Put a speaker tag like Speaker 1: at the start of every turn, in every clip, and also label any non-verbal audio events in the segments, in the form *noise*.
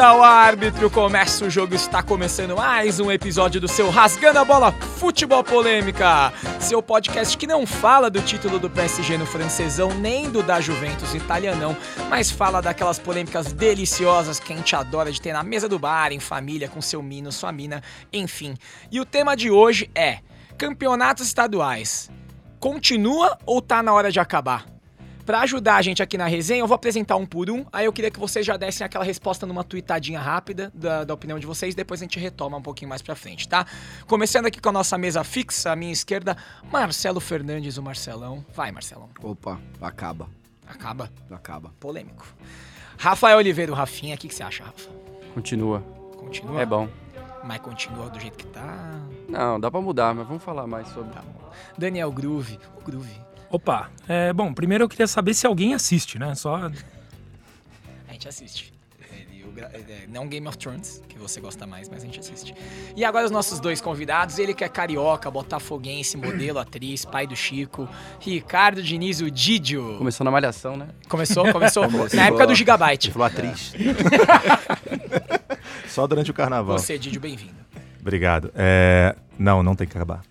Speaker 1: Apita o árbitro, começa o jogo, está começando mais um episódio do seu Rasgando a Bola Futebol Polêmica. Seu podcast que não fala do título do PSG no francesão, nem do da Juventus italianão, mas fala daquelas polêmicas deliciosas que a gente adora de ter na mesa do bar, em família, com seu mino, sua mina, enfim. E o tema de hoje é campeonatos estaduais. Continua ou tá na hora de acabar? Pra ajudar a gente aqui na resenha, eu vou apresentar um por um. Aí eu queria que vocês já dessem aquela resposta numa tweetadinha rápida da, da opinião de vocês. Depois a gente retoma um pouquinho mais pra frente, tá? Começando aqui com a nossa mesa fixa, à minha esquerda, Marcelo Fernandes, o Marcelão. Vai, Marcelão.
Speaker 2: Opa, acaba,
Speaker 1: Acaba.
Speaker 2: acaba.
Speaker 1: Polêmico. Rafael Oliveira, o Rafinha. O que, que você acha, Rafa?
Speaker 3: Continua.
Speaker 1: Continua?
Speaker 3: É bom.
Speaker 1: Mas continua do jeito que tá.
Speaker 3: Não, dá pra mudar, mas vamos falar mais sobre.
Speaker 1: Tá bom. Daniel Groove. O Groove.
Speaker 4: Opa, é, bom, primeiro eu queria saber se alguém assiste, né? Só.
Speaker 1: A gente assiste. É, não Game of Thrones, que você gosta mais, mas a gente assiste. E agora os nossos dois convidados, ele que é carioca, botafoguense, modelo, atriz, pai do Chico, Ricardo Diniz, o Didio.
Speaker 3: Começou na malhação, né?
Speaker 1: Começou, começou.
Speaker 2: Começou. *laughs*
Speaker 1: Na época do Gigabyte.
Speaker 5: Ele falou atriz. *laughs* Só durante o carnaval.
Speaker 1: Você, Didio, bem-vindo.
Speaker 5: Obrigado. É, Não, não tem que acabar.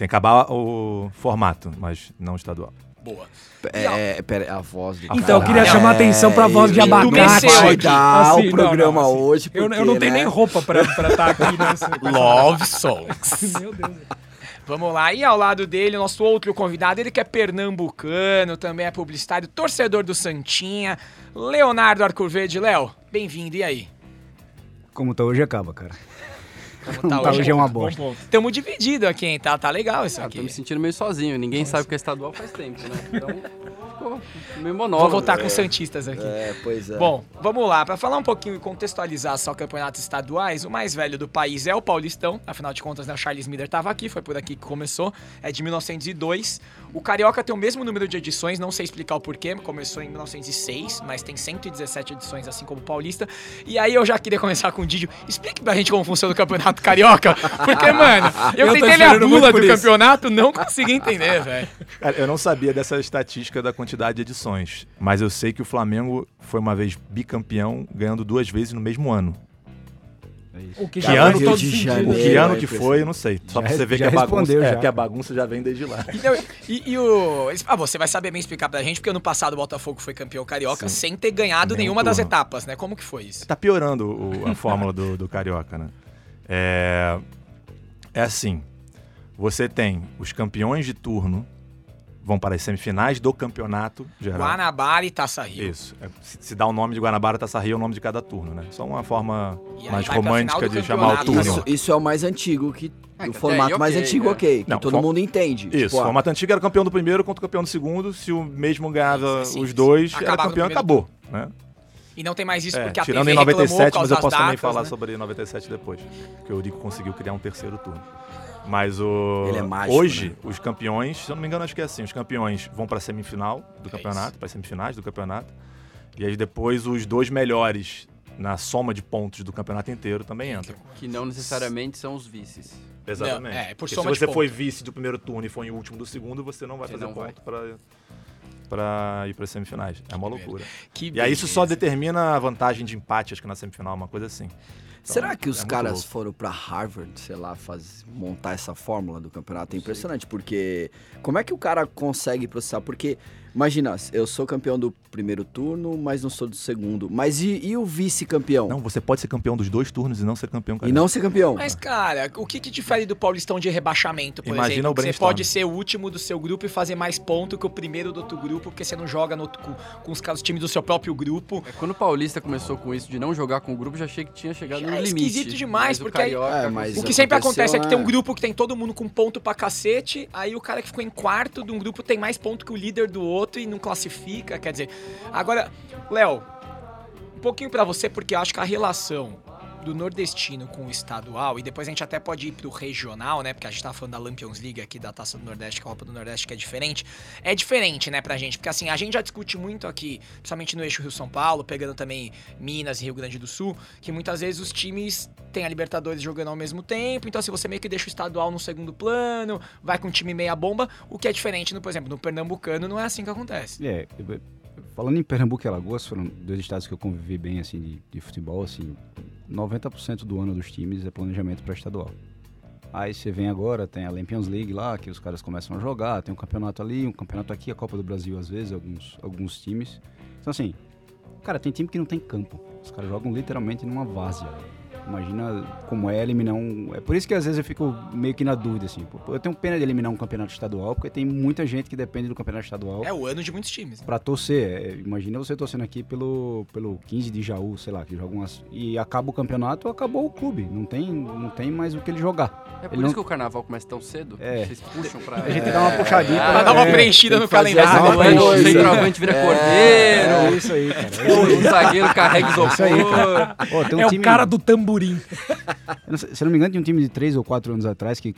Speaker 5: Tem que acabar o formato, mas não estadual.
Speaker 1: Boa.
Speaker 2: É, pera, a voz do
Speaker 4: Então, eu queria chamar a atenção pra voz de
Speaker 1: abacate.
Speaker 2: Vai dar
Speaker 4: Assim,
Speaker 2: o
Speaker 4: não,
Speaker 2: programa
Speaker 4: não, assim,
Speaker 2: hoje
Speaker 4: Eu,
Speaker 2: porque,
Speaker 4: eu não tenho
Speaker 2: né?
Speaker 4: nem roupa pra estar aqui *laughs* nessa.
Speaker 1: Love Songs. *laughs*
Speaker 4: Meu Deus.
Speaker 1: Vamos lá, e ao lado dele, nosso outro convidado, ele que é pernambucano, também é publicitário, torcedor do Santinha, Leonardo Arcoverde. Léo, bem-vindo, e aí?
Speaker 6: Como tá hoje, acaba, cara.
Speaker 1: Como
Speaker 6: tá hoje é uma bosta.
Speaker 1: ponto. Tamo dividido aqui, hein? Tá, tá legal isso
Speaker 3: Ah, tô
Speaker 1: aqui.
Speaker 3: me sentindo meio sozinho. Ninguém sabe o que é estadual faz tempo, né? Então, ficou meio
Speaker 1: Vou
Speaker 3: monólogo.
Speaker 1: voltar com os Santistas aqui.
Speaker 2: É, pois é.
Speaker 1: Bom, vamos lá. Pra falar um pouquinho e contextualizar só campeonatos estaduais, o mais velho do país é o Paulistão. Afinal de contas, né, o Charles Miller tava aqui, foi por aqui que começou. É de 1902. O Carioca tem o mesmo número de edições, não sei explicar o porquê. Começou em 1906, mas tem 117 edições, assim como o Paulista. E aí eu já queria começar com o Didio. Explique pra gente como funciona o Campeonato Carioca. *laughs* Porque, mano, eu,
Speaker 4: Eu
Speaker 1: tentei ler a bula do
Speaker 4: isso.
Speaker 1: campeonato, não consegui entender, *laughs* velho.
Speaker 5: Cara, eu não sabia dessa estatística da quantidade de edições, mas eu sei que o Flamengo foi uma vez bicampeão, ganhando duas vezes no mesmo ano.
Speaker 4: O que
Speaker 5: Que ano que-
Speaker 4: todo
Speaker 2: de
Speaker 4: sentido.
Speaker 2: janeiro?
Speaker 5: que ano que foi, eu não sei. Só
Speaker 6: Já
Speaker 5: pra você ver que a bagunça, é,
Speaker 6: já.
Speaker 5: que a bagunça já vem desde lá.
Speaker 1: Não, e, e o. Ah, você vai saber bem explicar pra gente, porque ano passado o Botafogo foi campeão carioca
Speaker 5: Sim.
Speaker 1: sem ter ganhado
Speaker 5: Nenhum
Speaker 1: nenhuma das
Speaker 5: turno.
Speaker 1: etapas, né? Como que foi isso?
Speaker 5: Tá piorando o- a fórmula do, do Carioca, né? É, é assim, você tem os campeões de turno, vão para as semifinais do campeonato geral.
Speaker 1: Guanabara e Taça Rio.
Speaker 5: Isso. É, se, se dá o nome de Guanabara, Taça Rio é o nome de cada turno, né? Só uma forma
Speaker 1: E
Speaker 5: mais romântica de chamar o turno.
Speaker 2: Isso, isso é o mais antigo, que,
Speaker 3: Ah,
Speaker 2: o formato mais
Speaker 3: ok,
Speaker 2: antigo,
Speaker 3: né?
Speaker 2: ok. Que
Speaker 5: Não,
Speaker 2: todo
Speaker 5: for-
Speaker 2: mundo entende.
Speaker 5: Isso,
Speaker 2: Tipo,
Speaker 5: o formato antigo era campeão do primeiro contra o campeão do segundo. Se o mesmo ganhava
Speaker 1: Sim, sim,
Speaker 5: os dois, era campeão e acabou. Né?
Speaker 1: E não tem mais isso
Speaker 5: É,
Speaker 1: porque a
Speaker 5: tirando
Speaker 1: TV
Speaker 5: em
Speaker 1: reclamou
Speaker 5: 97,
Speaker 1: por
Speaker 5: mas eu posso
Speaker 1: das
Speaker 5: também
Speaker 1: datas,
Speaker 5: falar
Speaker 1: né?
Speaker 5: sobre 97 depois. Porque o Eurico conseguiu criar um terceiro turno. Mas o.
Speaker 2: Ele é mágico,
Speaker 5: Hoje,
Speaker 2: né?
Speaker 5: os campeões, se eu não me engano, acho que é assim: os campeões vão para a semifinal do
Speaker 1: É
Speaker 5: campeonato, para as semifinais do campeonato. E aí depois os dois melhores na soma de pontos do campeonato inteiro também entram.
Speaker 3: Que não necessariamente são os vices.
Speaker 5: Exatamente.
Speaker 1: Não, é, por
Speaker 5: Porque
Speaker 1: soma
Speaker 5: se
Speaker 1: de
Speaker 5: você foi
Speaker 1: pontos.
Speaker 5: vice do primeiro turno e foi em último do segundo, você não vai
Speaker 3: Você
Speaker 5: fazer
Speaker 3: não
Speaker 5: ponto para para ir para as semifinais. É uma loucura.
Speaker 1: Que
Speaker 5: E aí isso só determina a vantagem de empate, acho que na semifinal, uma coisa assim. Então,
Speaker 2: Será que
Speaker 5: é
Speaker 2: os
Speaker 5: muito
Speaker 2: caras
Speaker 5: louco.
Speaker 2: foram pra Harvard, sei lá, faz, montar essa fórmula do campeonato? É impressionante, porque como é que o cara consegue processar? Porque, imagina, eu sou campeão do primeiro turno, mas não sou do segundo. Mas e, e o vice-campeão?
Speaker 5: Não, você pode ser campeão dos dois turnos e não ser campeão
Speaker 2: E
Speaker 5: carioca.
Speaker 2: não ser campeão?
Speaker 1: Mas, cara, o que, que difere do Paulistão de rebaixamento, por
Speaker 5: Imagina
Speaker 1: exemplo?
Speaker 5: o
Speaker 1: você pode ser o último do seu grupo e fazer mais ponto que o primeiro do outro grupo, porque você não joga no outro- com, com os, os times do seu próprio grupo.
Speaker 3: É, quando o Paulista começou com isso de não jogar com o grupo, já achei que tinha chegado
Speaker 1: Já
Speaker 3: no
Speaker 1: é
Speaker 3: limite.
Speaker 1: esquisito demais,
Speaker 3: Mas o
Speaker 1: porque aí-
Speaker 3: Carioca
Speaker 2: É, mas-
Speaker 1: O que sempre acontece é que tem um
Speaker 2: né?
Speaker 1: grupo que tem todo mundo com ponto pra cacete, aí o cara que ficou em quarto de um grupo tem mais ponto que o líder do outro e não classifica, quer dizer. Agora, Léo, um pouquinho pra você, porque eu acho que a relação do nordestino com o estadual, e depois a gente até pode ir pro regional, né? Porque a gente tá falando da Lampions League aqui, da Taça do Nordeste, que é a Copa do Nordeste, que é diferente. É diferente, né, pra gente, porque assim, a gente já discute muito aqui, principalmente no eixo Rio-São Paulo, pegando também Minas e Rio Grande do Sul, que muitas vezes os times têm a Libertadores jogando ao mesmo tempo, então se você meio que deixa o estadual no segundo plano, vai com um time meia bomba, o que é diferente, no, por exemplo, no Pernambucano não é assim que acontece.
Speaker 6: É, falando em Pernambuco e Alagoas, foram dois estados que eu convivi bem, assim, de, de futebol, assim, 90% do ano dos times é planejamento para estadual. Aí você vem agora, tem a Lampions League lá, que os caras começam a jogar, tem um campeonato ali, um campeonato aqui, a Copa do Brasil às vezes, alguns, alguns times. Então assim, cara, tem time que não tem campo. Os caras jogam literalmente numa várzea. Imagina como é eliminar um. É por isso que às vezes eu fico meio que na dúvida, assim. Eu tenho pena de eliminar um campeonato estadual, porque tem muita gente que depende do campeonato estadual
Speaker 1: É o ano de muitos times. né?
Speaker 6: pra torcer. É, imagina você torcendo aqui pelo, pelo 15 de Jaú, sei lá, que joga umas. E acaba o campeonato, acabou o clube. Não tem, não tem mais o que ele jogar.
Speaker 3: É por
Speaker 6: Ele
Speaker 3: isso
Speaker 6: não-
Speaker 3: que o carnaval começa tão cedo?
Speaker 6: É.
Speaker 3: Vocês puxam pra...
Speaker 6: A gente tem que dar uma puxadinha
Speaker 3: Ah,
Speaker 1: Pra dar uma
Speaker 6: é,
Speaker 1: preenchida no calendário.
Speaker 3: o centroavante vira
Speaker 6: É
Speaker 3: cordeiro,
Speaker 6: isso aí, cara. É isso aí.
Speaker 3: o zagueiro carrega
Speaker 6: isso aí,
Speaker 3: isopor.
Speaker 6: Um
Speaker 4: é
Speaker 6: time-
Speaker 4: o cara do tamborim. *laughs*
Speaker 6: Se não me engano, tinha um time de 3 ou 4 anos atrás que.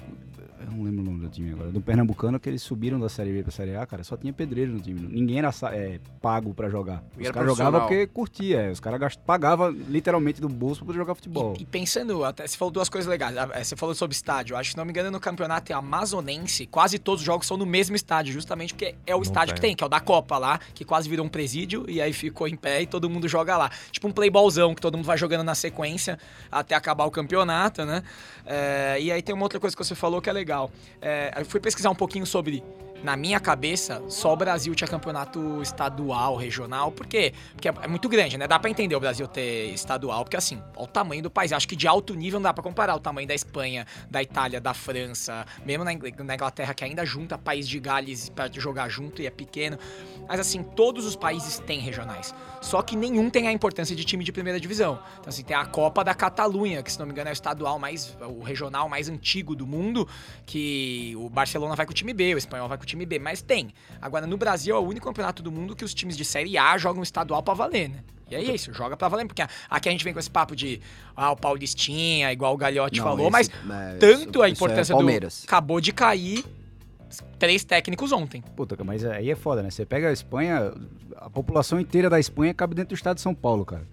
Speaker 6: Não lembro o nome do time agora. Do Pernambucano, que eles subiram da Série B pra Série A, cara. Só tinha pedreiro no time. Ninguém era é, pago pra jogar. Os
Speaker 3: era
Speaker 6: caras jogavam porque curtia. é. Os caras gast- pagavam literalmente do bolso pra poder jogar futebol.
Speaker 1: E, e pensando, até você falou duas coisas legais. Eh, Você falou sobre estádio. Acho que, se não me engano, no campeonato amazonense, quase todos os jogos são no mesmo estádio, justamente porque é o
Speaker 5: Não
Speaker 1: estádio que
Speaker 5: tem.
Speaker 1: que é o da Copa lá, que quase virou um presídio e aí ficou em pé e todo mundo joga lá. Tipo um playballzão que todo mundo vai jogando na sequência até acabar o campeonato, né? Eh, e aí tem uma outra coisa que você falou que é legal. Eh, eu fui pesquisar um pouquinho sobre. Na minha cabeça, só o Brasil tinha campeonato estadual, regional. Por quê? Porque é muito grande, né? Dá pra entender o Brasil ter estadual, porque assim, olha o tamanho do país. Acho que de alto nível não dá pra comparar o tamanho da Espanha, da Itália, da França, mesmo na, Ingl- na Inglaterra, que ainda junta país de Gales pra jogar junto e é pequeno. Mas assim, todos os países têm regionais. Só que nenhum tem a importância de time de primeira divisão. Então, assim, tem a Copa da Catalunha, que se não me engano é o estadual mais. o regional mais antigo do mundo, que o Barcelona vai com o time B, o espanhol vai com o time B, mas tem. Agora, no Brasil é o único campeonato do mundo que os times de Série A jogam estadual pra valer, né? E é isso, joga pra valer, porque aqui a gente vem com esse papo de ah, o Paulistinha, igual o Galhote
Speaker 2: Não,
Speaker 1: falou,
Speaker 2: esse-
Speaker 1: mas
Speaker 2: né,
Speaker 1: tanto
Speaker 2: isso-
Speaker 1: a
Speaker 2: é
Speaker 1: importância
Speaker 2: Palmeiras.
Speaker 1: do. Acabou de cair três técnicos ontem.
Speaker 6: Puta, mas aí é foda, né? Você pega a Espanha, a população inteira da Espanha cabe dentro do estado de São Paulo, cara.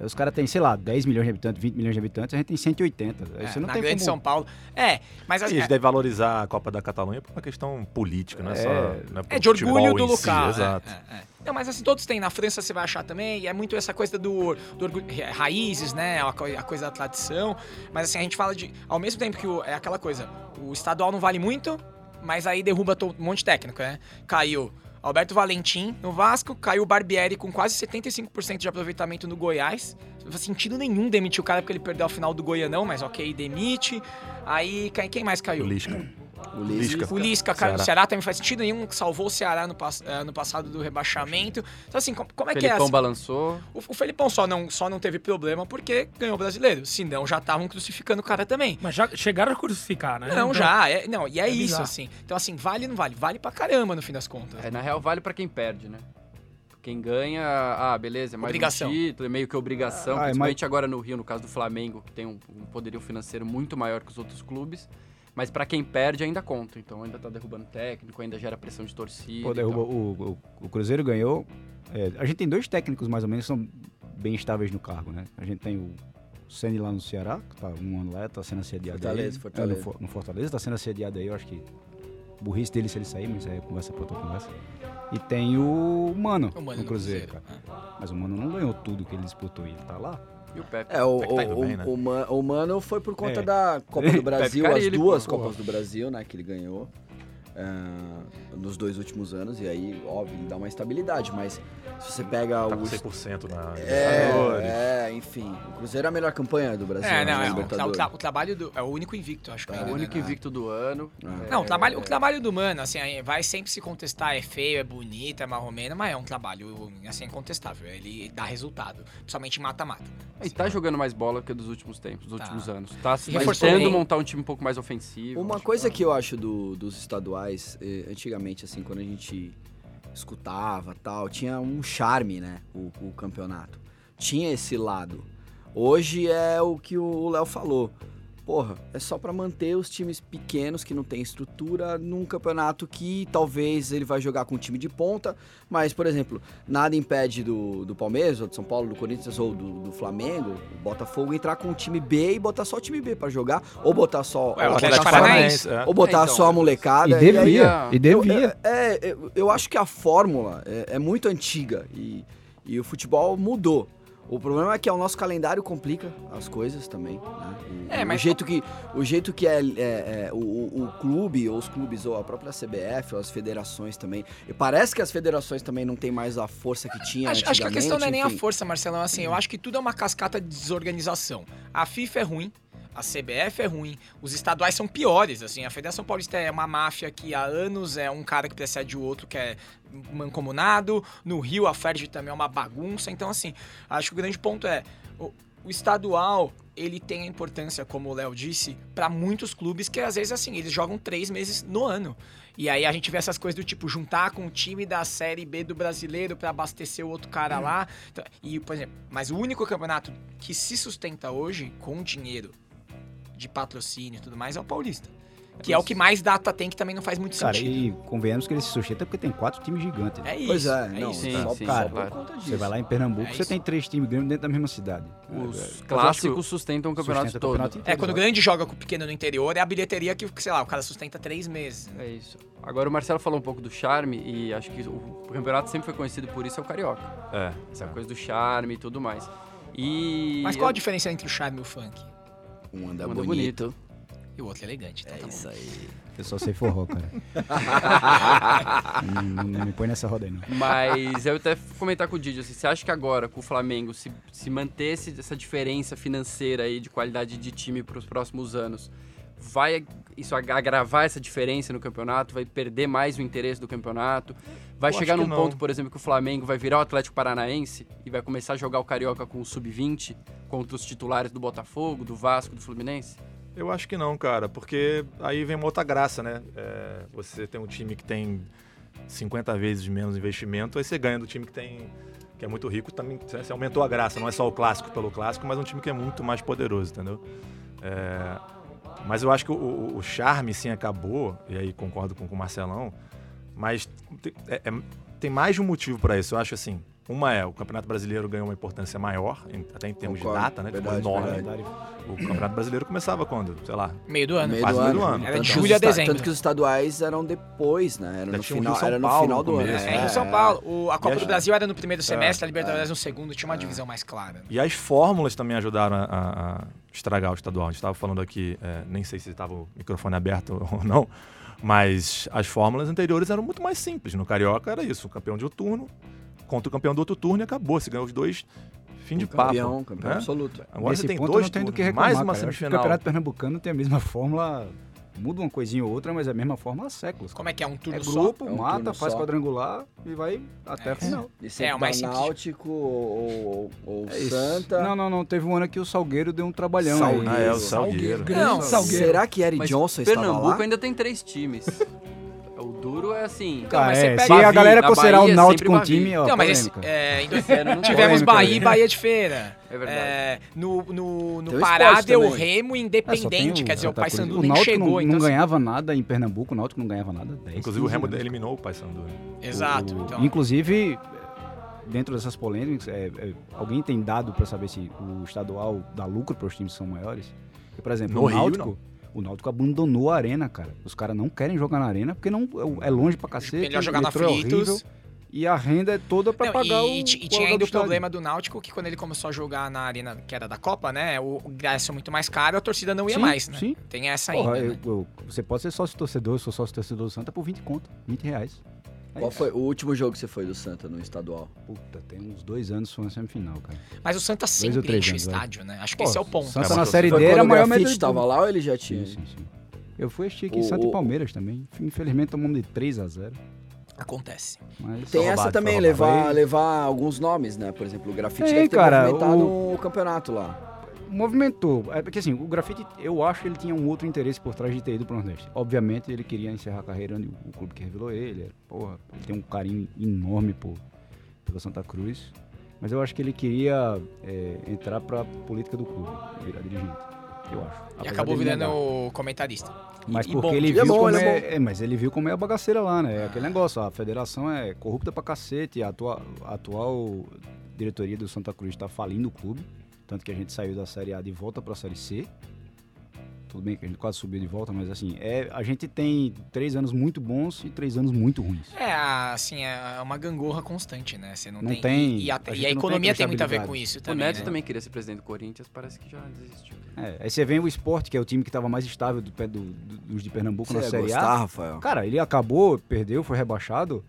Speaker 6: Os caras têm, sei lá, 10 milhões de habitantes, 20 milhões de habitantes, a gente tem 180. Aí
Speaker 1: É,
Speaker 6: você não
Speaker 1: na
Speaker 6: tem
Speaker 1: grande
Speaker 6: como...
Speaker 1: São Paulo. É, mas
Speaker 5: E
Speaker 1: as,
Speaker 5: eles
Speaker 1: é,
Speaker 5: devem valorizar a Copa da Catalunha por uma questão política, não é,
Speaker 6: É.
Speaker 5: só. não
Speaker 1: é
Speaker 5: por
Speaker 1: de orgulho do
Speaker 5: em si,
Speaker 1: local. é,
Speaker 5: exato.
Speaker 1: é, é. Não, mas assim, todos têm. Na França você vai achar também. E é muito essa coisa do, do orgulho, ra- raízes, né? A, a coisa da tradição. Mas assim, a gente fala de. Ao mesmo tempo que o- é aquela coisa, o estadual não vale muito, mas aí derruba to- um monte de técnico, né? Caiu. Alberto Valentim no Vasco, caiu o Barbieri com quase 75% de aproveitamento no Goiás. Não sentido nenhum demitir o cara porque ele perdeu a final do Goianão, mas ok, demite. Aí, quem mais caiu?
Speaker 5: Lisca.
Speaker 2: O Lisca.
Speaker 1: O Lisca no
Speaker 5: Ceará.
Speaker 1: Ceará também faz sentido nenhum, salvou o Ceará no, pass- eh, no passado do rebaixamento. Então, assim, como, como é que é?
Speaker 3: Felipão
Speaker 1: assim?
Speaker 3: balançou.
Speaker 1: O, o Felipão só não, só não teve problema porque ganhou o brasileiro. Senão já estavam crucificando o cara também.
Speaker 4: Mas já chegaram a crucificar, né?
Speaker 1: Não,
Speaker 4: Então,
Speaker 1: já. É, não, e é,
Speaker 4: é
Speaker 1: isso,
Speaker 4: bizarro.
Speaker 1: assim. Então, assim, vale ou não vale? Vale pra caramba no fim das contas.
Speaker 3: É, na real, vale pra quem perde, né? Quem ganha, ah, beleza, é mais
Speaker 1: Obrigação.
Speaker 3: um título, é meio que obrigação.
Speaker 6: Ah, é
Speaker 3: principalmente agora no Rio, no caso do Flamengo, que tem um, um poderio financeiro muito maior que os outros clubes. Mas pra quem perde ainda conta, então ainda tá derrubando técnico, ainda gera pressão de torcida.
Speaker 6: Pô, derruba, o, o, o Cruzeiro ganhou. é, a gente tem dois técnicos mais ou menos que são bem estáveis no cargo, né? A gente tem o Ceni lá no Ceará, que tá um ano lá, tá sendo assediado
Speaker 2: Fortaleza,
Speaker 6: aí.
Speaker 2: Fortaleza.
Speaker 6: É, no, no Fortaleza, tá sendo assediado aí, eu acho que. Burrice dele se ele sair, mas aí é conversa pra outra conversa. E tem o Mano,
Speaker 1: O Mano
Speaker 6: no
Speaker 1: no
Speaker 6: Cruzeiro,
Speaker 1: Cruzeiro,
Speaker 6: cara. Mas o Mano não ganhou tudo que ele disputou, ele tá lá.
Speaker 3: E o Pepe.
Speaker 2: É, o,
Speaker 5: que tá
Speaker 2: o,
Speaker 5: bem, né?
Speaker 2: o, Man- o Mano foi por conta
Speaker 6: É.
Speaker 2: da Copa do Brasil, as duas. Copas do Brasil, né, que ele ganhou ah, nos dois últimos anos, e aí, óbvio, ele dá uma estabilidade, mas se você pega
Speaker 5: Tá
Speaker 2: o...
Speaker 5: com 100% na
Speaker 2: É, é, enfim, o Cruzeiro é a melhor campanha do Brasil,
Speaker 1: É,
Speaker 2: né,
Speaker 1: não, é, o, tra- o o trabalho do. É o único invicto, acho que
Speaker 2: É,
Speaker 1: ainda.
Speaker 3: o
Speaker 1: né,
Speaker 3: único
Speaker 1: né?
Speaker 3: invicto do ano.
Speaker 2: Ah.
Speaker 1: Não, o trabalho, o trabalho do Mano, assim, vai sempre se contestar, é feio, é bonito, é marromeno, mas é um trabalho, assim, incontestável. Ele dá resultado, principalmente mata-mata.
Speaker 3: E tá jogando mais bola que dos últimos tempos, dos
Speaker 1: Tá.
Speaker 3: últimos anos. Tá se
Speaker 1: bem.
Speaker 3: montar um time um pouco mais ofensivo.
Speaker 2: Uma coisa
Speaker 3: tá-
Speaker 2: que eu acho do- dos estaduais, eh, antigamente, assim, quando a gente escutava tal, tinha um charme, né, o, o campeonato. Tinha esse lado. Hoje é o que o Léo falou. Porra, é só pra manter os times pequenos que não tem estrutura num campeonato que talvez ele vai jogar com um time de ponta, mas, por exemplo, nada impede do, do Palmeiras, ou do São Paulo, do Corinthians ou do, do Flamengo, o Botafogo entrar com o time B e botar só o time B pra jogar, ou botar só. Ou
Speaker 1: Atlético
Speaker 2: botar só-
Speaker 1: Paranaense.
Speaker 5: é.
Speaker 2: ou botar
Speaker 3: É, então,
Speaker 2: só a molecada.
Speaker 6: E
Speaker 2: aí-
Speaker 6: devia, e
Speaker 2: eu,
Speaker 6: devia.
Speaker 2: é, é, eu, eu acho que a fórmula é, é muito antiga e, e o futebol mudou. O problema é que o nosso calendário complica as coisas também. Né? O,
Speaker 1: É, mas-
Speaker 2: o jeito que o jeito que é, é- é, o, o- clube ou os clubes ou a própria CBF ou as federações também. E parece que as federações também não têm mais a força que tinha
Speaker 1: Acho, acho que a questão não é nem a força, Marcelão. Assim, eu acho que tudo é uma cascata de desorganização. A FIFA é ruim, a CBF é ruim, os estaduais são piores. Assim, a Federação Paulista é uma máfia que há anos é um cara que precede o outro que é mancomunado. No Rio, a Ferdi também é uma bagunça. Então, assim, acho que o grande ponto é. O, o estadual, ele tem a importância, como o Léo disse, para muitos clubes que às vezes assim, eles jogam três meses no ano. E aí a gente vê essas coisas do tipo juntar com o time da Série B do brasileiro para abastecer o outro cara lá. Então, E, por exemplo, mas o único campeonato que se sustenta hoje com dinheiro de patrocínio e tudo mais é o Paulista. Que é o que mais data tem, que também não faz muito
Speaker 6: Cara,
Speaker 1: sentido.
Speaker 6: e convenhamos que ele se sustenta porque tem quatro times gigantes.
Speaker 1: É isso.
Speaker 2: Pois é,
Speaker 1: é
Speaker 2: não,
Speaker 1: isso.
Speaker 3: Sim,
Speaker 2: só,
Speaker 3: sim,
Speaker 2: só
Speaker 6: claro.
Speaker 2: por conta disso.
Speaker 6: Você vai lá em Pernambuco,
Speaker 1: É
Speaker 6: você tem três times grandes dentro da mesma cidade.
Speaker 3: Os
Speaker 6: É, é,
Speaker 3: clássicos sustentam o campeonato
Speaker 6: sustenta
Speaker 3: todo.
Speaker 6: campeonato
Speaker 1: É, quando o grande joga com o pequeno no interior, é a bilheteria que, sei lá, o cara sustenta três meses. né?
Speaker 3: É isso. Agora o Marcelo falou um pouco do charme e acho que o campeonato sempre foi conhecido por isso, é o carioca.
Speaker 5: É.
Speaker 3: Essa coisa do charme e tudo mais. E
Speaker 1: Mas qual a diferença entre o charme e o funk?
Speaker 2: Um anda
Speaker 3: um anda
Speaker 2: bonito.
Speaker 1: E o outro é elegante. Então
Speaker 2: É
Speaker 1: tá bom.
Speaker 2: isso aí.
Speaker 6: Eu só sei forró, cara. não, *laughs* não- não me põe nessa roda aí, não.
Speaker 3: Mas eu até comentar com o Didi, assim, você acha que agora, com o Flamengo, se, se mantesse essa diferença financeira aí de qualidade de time para os próximos anos, vai isso ag- agravar essa diferença no campeonato? Vai perder mais o interesse do campeonato? Vai
Speaker 5: Eu
Speaker 3: chegar num
Speaker 5: não.
Speaker 3: ponto, por exemplo, que o Flamengo vai virar o Atlético Paranaense e vai começar a jogar o Carioca com o Sub-20 contra os titulares do Botafogo, do Vasco, do Fluminense?
Speaker 5: Eu acho que não, cara, porque aí vem uma outra graça, né? É, você tem um time que tem 50 vezes menos investimento, aí você ganha do time que tem que é muito rico, também você aumentou a graça, não é só o clássico pelo clássico, mas um time que é muito mais poderoso, entendeu? É, mas eu acho que o, o- o charme sim acabou, e aí concordo com, com o Marcelão, mas tem, é- é- tem mais de um motivo para isso. Eu acho assim, uma é o Campeonato Brasileiro ganhou uma importância maior, em- até em termos
Speaker 2: Concordo,
Speaker 5: de data, né?
Speaker 2: verdade,
Speaker 5: Ficou enorme.
Speaker 2: verdade.
Speaker 5: O Campeonato Brasileiro começava quando? Sei lá,
Speaker 1: Meio do ano.
Speaker 2: Meio
Speaker 5: Quase
Speaker 2: do
Speaker 5: meio
Speaker 2: ano.
Speaker 5: do ano.
Speaker 1: Era de julho a dezembro.
Speaker 2: Tanto que os estaduais eram depois, né? Era no final,
Speaker 5: São
Speaker 2: era no
Speaker 5: Paulo
Speaker 2: final do ano.
Speaker 5: começo.
Speaker 1: É,
Speaker 2: É,
Speaker 1: em São
Speaker 2: é.
Speaker 1: Paulo. O- a Copa do
Speaker 5: as-
Speaker 1: Brasil era no primeiro semestre,
Speaker 2: É,
Speaker 1: a Libertadores no segundo, tinha uma divisão mais clara.
Speaker 5: E as fórmulas também ajudaram a, a- a estragar o estadual. A gente estava falando aqui, é, nem sei se estava o microfone aberto *laughs* ou não, mas as fórmulas anteriores eram muito mais simples. No Carioca era isso, o campeão de um turno contra o campeão do outro turno e acabou. Se ganhou os dois, fim de papo.
Speaker 2: campeão, campeão
Speaker 5: né?
Speaker 2: absoluto.
Speaker 5: Agora
Speaker 6: Nesse
Speaker 5: você tem
Speaker 6: ponto
Speaker 5: dois
Speaker 6: não tem do que reclamar,
Speaker 5: mais uma
Speaker 6: cara. Que O
Speaker 5: semifinal.
Speaker 6: Campeonato Pernambucano tem a mesma fórmula, muda uma coisinha ou outra, mas é a mesma fórmula há séculos.
Speaker 1: Como é que é? Um turno
Speaker 6: É
Speaker 1: só?
Speaker 6: grupo,
Speaker 2: É um
Speaker 6: mata,
Speaker 2: turno
Speaker 6: faz
Speaker 2: só.
Speaker 6: quadrangular e vai até
Speaker 1: É.
Speaker 6: a final.
Speaker 2: E sempre
Speaker 1: É, o mais simples.
Speaker 2: Náutico ou, ou
Speaker 6: É isso.
Speaker 2: Santa.
Speaker 6: Não, não, não. Teve um ano que o Salgueiro deu um trabalhão
Speaker 2: Salgueiro.
Speaker 5: Ah, é, o
Speaker 2: Salgueiro.
Speaker 5: Salgueiro.
Speaker 1: Não,
Speaker 2: Será que Eric
Speaker 3: Mas
Speaker 2: Johnson estava
Speaker 3: Pernambuco
Speaker 2: lá?
Speaker 3: ainda tem três times. *laughs* o duro é assim.
Speaker 1: Então, mas
Speaker 6: Ah,
Speaker 1: você
Speaker 6: é,
Speaker 1: pega-
Speaker 6: se a galera considerar
Speaker 3: Bahia,
Speaker 6: o Náutico
Speaker 3: sempre
Speaker 6: um time, ó,
Speaker 1: Não, mas esse, é, em dois- *laughs* tivemos Bahia e
Speaker 6: aí.
Speaker 1: Bahia de Feira.
Speaker 3: É verdade.
Speaker 1: É, no no, no Pará deu. Remo
Speaker 6: É, só
Speaker 1: independente,
Speaker 6: tem
Speaker 1: quer dizer, o
Speaker 6: tá, por
Speaker 1: Paysandu nem
Speaker 6: o Náutico
Speaker 1: chegou.
Speaker 6: Não,
Speaker 1: então,
Speaker 6: não
Speaker 1: assim,
Speaker 6: ganhava nada em Pernambuco, o Náutico não ganhava nada. 10,
Speaker 5: Inclusive o
Speaker 6: 15
Speaker 5: Remo
Speaker 6: anos.
Speaker 5: eliminou o Paysandu. né?
Speaker 1: Exato.
Speaker 6: O-
Speaker 1: então,
Speaker 6: Inclusive, dentro dessas polêmicas, é, é, alguém tem dado para saber se o estadual dá lucro para os times que são maiores? Porque, por exemplo,
Speaker 5: No
Speaker 6: o
Speaker 5: Rio,
Speaker 6: Náutico, o Náutico abandonou a arena, cara. Os caras não querem jogar na arena porque não é longe pra cacete.
Speaker 1: melhor jogar na
Speaker 6: é
Speaker 1: Fritos.
Speaker 6: horrível, E a renda é toda pra
Speaker 1: Não,
Speaker 6: pagar
Speaker 1: e,
Speaker 6: o
Speaker 1: e e tinha ainda o problema do Náutico que quando ele começou a jogar na arena que era da Copa, né? O o ingresso é muito mais caro, a torcida não ia
Speaker 6: Sim,
Speaker 1: mais, né?
Speaker 6: Sim.
Speaker 1: Tem essa
Speaker 6: Porra,
Speaker 1: ainda.
Speaker 6: eu-
Speaker 1: né?
Speaker 6: eu- você pode ser sócio torcedor, eu sou sócio torcedor do Santa por 20 conto, 20 reais.
Speaker 2: Qual
Speaker 6: isso.
Speaker 2: foi o último jogo que você foi do Santa no estadual?
Speaker 6: Puta, tem uns dois anos foi uma semifinal, cara.
Speaker 1: Mas o Santa sempre enche o
Speaker 6: anos,
Speaker 1: estádio, né? Acho que
Speaker 6: Pô,
Speaker 1: esse é o ponto.
Speaker 6: Santa na Série D era maior média
Speaker 2: estava lá ou ele já tinha?
Speaker 6: Sim, sim, sim. Eu fui assistir aqui
Speaker 2: O-
Speaker 6: Santa
Speaker 2: o-
Speaker 6: e Palmeiras também. Infelizmente tomamos de 3 a 0
Speaker 1: Acontece.
Speaker 6: mas...
Speaker 2: Tem
Speaker 5: Foi
Speaker 2: essa
Speaker 5: roubado,
Speaker 2: também, levar,
Speaker 6: roubado.
Speaker 2: levar alguns nomes, né? Por exemplo, o grafite
Speaker 6: Tem,
Speaker 2: deve ter
Speaker 6: cara,
Speaker 2: movimentado
Speaker 6: o-
Speaker 2: o campeonato lá.
Speaker 6: Movimentou. É porque assim, o grafite, eu acho que ele tinha um outro interesse por trás de ter ido pro Nordeste. Obviamente, ele queria encerrar a carreira onde o clube que revelou ele. era- Porra, ele tem um carinho enorme por, pela Santa Cruz. Mas eu acho que ele queria é, entrar pra política do clube, virar dirigente. eu acho.
Speaker 1: E acabou virando
Speaker 6: negar.
Speaker 1: comentarista.
Speaker 6: Mas
Speaker 1: E- e
Speaker 6: porque
Speaker 1: bom,
Speaker 6: ele
Speaker 2: ele é
Speaker 6: viu
Speaker 2: bom,
Speaker 6: como
Speaker 2: ele é
Speaker 6: é, mas ele viu como é a bagaceira lá, né? É aquele negócio, a federação é corrupta pra cacete, a atua- a atual diretoria do Santa Cruz tá falindo o clube, tanto que a gente saiu da Série A de volta pra Série C. Tudo bem que a gente quase subiu de volta, mas assim, é, a gente tem três anos muito bons e três anos muito ruins.
Speaker 1: É, assim, é uma gangorra constante, né? Você não,
Speaker 6: Não
Speaker 1: tem.
Speaker 6: tem,
Speaker 1: E, a,
Speaker 6: a
Speaker 1: e a
Speaker 6: não tem
Speaker 1: economia tem muito a ver com isso
Speaker 3: O
Speaker 1: também.
Speaker 3: Neto
Speaker 1: né?
Speaker 3: também queria ser presidente do Corinthians, parece que já desistiu.
Speaker 6: É, aí você vê o esporte, que é o time que estava mais estável do, pé do- do- dos de Pernambuco
Speaker 2: Você
Speaker 6: na
Speaker 2: ia
Speaker 6: Série
Speaker 2: gostar,
Speaker 6: A.
Speaker 2: Rafael?
Speaker 6: Cara, ele acabou, perdeu, foi rebaixado.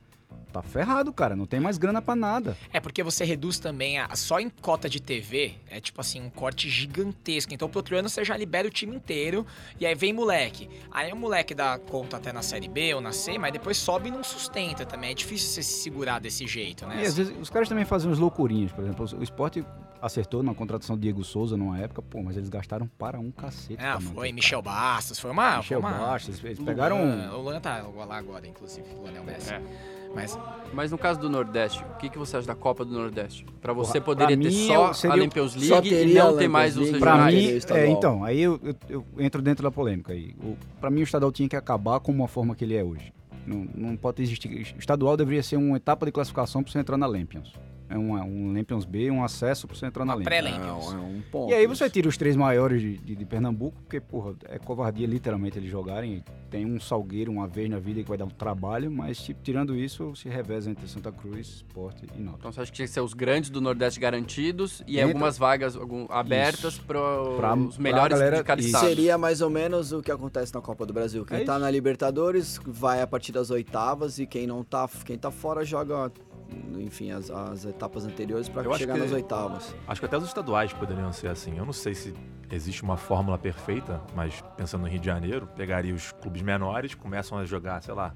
Speaker 6: Tá ferrado, cara. Não tem mais grana pra nada.
Speaker 1: É porque você reduz também a, só em cota de TV, é tipo assim, um corte gigantesco. Então pro outro ano você já libera o time inteiro e aí vem moleque. Aí o moleque dá conta até na série B ou na C, mas depois sobe e não sustenta também. É difícil você se segurar desse jeito, né?
Speaker 6: E às vezes os caras também fazem umas loucurinhas. Por exemplo, o esporte acertou na contratação do Diego Souza numa época, pô, mas eles gastaram para um cacete.
Speaker 1: Ah,
Speaker 6: pra manter
Speaker 1: foi
Speaker 6: o
Speaker 1: Michel. Bastos, foi uma.
Speaker 6: Michel
Speaker 1: foi uma...
Speaker 6: Bastos, eles
Speaker 1: Luan,
Speaker 6: pegaram.
Speaker 1: O Luan tá lá agora, inclusive, o Luan Messi.
Speaker 3: É.
Speaker 1: Mas
Speaker 3: Mas no caso do Nordeste, o que, que você acha da Copa do Nordeste? Pra você poderia
Speaker 6: pra
Speaker 3: ter
Speaker 6: mim,
Speaker 3: só
Speaker 6: seria
Speaker 3: a
Speaker 2: só
Speaker 3: League e
Speaker 2: teria
Speaker 3: não ter mais os
Speaker 2: League.
Speaker 6: Pra
Speaker 3: regionais.
Speaker 6: mim,
Speaker 2: Regionais,
Speaker 6: é, então, aí eu, eu- eu entro dentro da polêmica aí. O, pra mim, o estadual tinha que acabar como a forma que ele é hoje. Não, não pode existir. O estadual deveria ser uma etapa de classificação pra você entrar na Lampions. É um, um Lampions B, um acesso pra você entrar na
Speaker 1: Uma
Speaker 6: Lampions.
Speaker 1: pré-Lampions.
Speaker 2: Não, é um ponto.
Speaker 6: E aí você tira os três maiores de, de- de Pernambuco, porque, porra, é covardia literalmente eles jogarem. Tem um salgueiro uma vez na vida que vai dar um trabalho, mas tipo, tirando isso, se reveza entre Santa Cruz, Sport e Náutico.
Speaker 3: Então você acha que tinha que ser os grandes do Nordeste garantidos e
Speaker 6: Entra-
Speaker 3: algumas vagas algum- abertas para os
Speaker 6: pra
Speaker 3: melhores
Speaker 6: galera-
Speaker 3: de cada
Speaker 6: isso.
Speaker 3: estado?
Speaker 2: Seria mais ou menos o que acontece na Copa do Brasil. Quem
Speaker 6: É
Speaker 2: tá
Speaker 6: isso.
Speaker 2: na Libertadores vai a partir das oitavas e quem não tá, quem tá fora joga, enfim, as, as etapas anteriores
Speaker 5: acho
Speaker 2: chegar
Speaker 5: que-
Speaker 2: nas oitavas.
Speaker 5: Acho que até os estaduais poderiam ser assim. Eu não sei se existe uma fórmula perfeita, mas pensando no Rio de Janeiro, pegaria os clubes menores, começam a jogar, sei lá,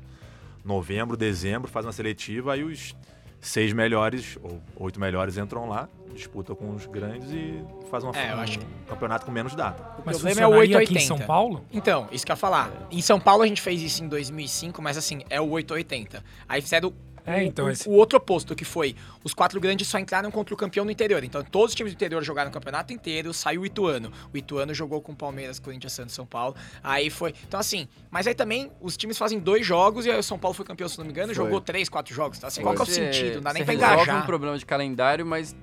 Speaker 5: novembro, dezembro, faz uma seletiva, aí os seis melhores ou oito melhores entram lá, disputam com os grandes e faz uma,
Speaker 1: É, eu
Speaker 5: um
Speaker 1: acho
Speaker 5: campeonato com menos data.
Speaker 1: O
Speaker 4: Mas
Speaker 1: problema é o
Speaker 4: funcionaria aqui em
Speaker 1: 880.
Speaker 4: São Paulo?
Speaker 1: Então, isso que eu ia falar. Em São Paulo a gente fez isso em 2005, mas assim, é o 880. Aí fizeram
Speaker 4: É,
Speaker 1: o,
Speaker 4: então
Speaker 1: o-
Speaker 4: esse-
Speaker 1: o outro oposto, que foi os quatro grandes só entraram contra o campeão do interior. Então todos os times do interior jogaram o campeonato inteiro, saiu o Ituano. O Ituano jogou com o Palmeiras, Corinthians, Santos, São Paulo. Aí foi. Então assim, mas aí também os times fazem dois jogos e aí o São Paulo foi campeão, se não me engano,
Speaker 2: Foi.
Speaker 1: jogou três, quatro jogos. Então assim,
Speaker 2: Foi.
Speaker 1: qual que é o sentido? Não dá nem pra
Speaker 3: resolve
Speaker 1: engajar.
Speaker 3: um problema de calendário, mas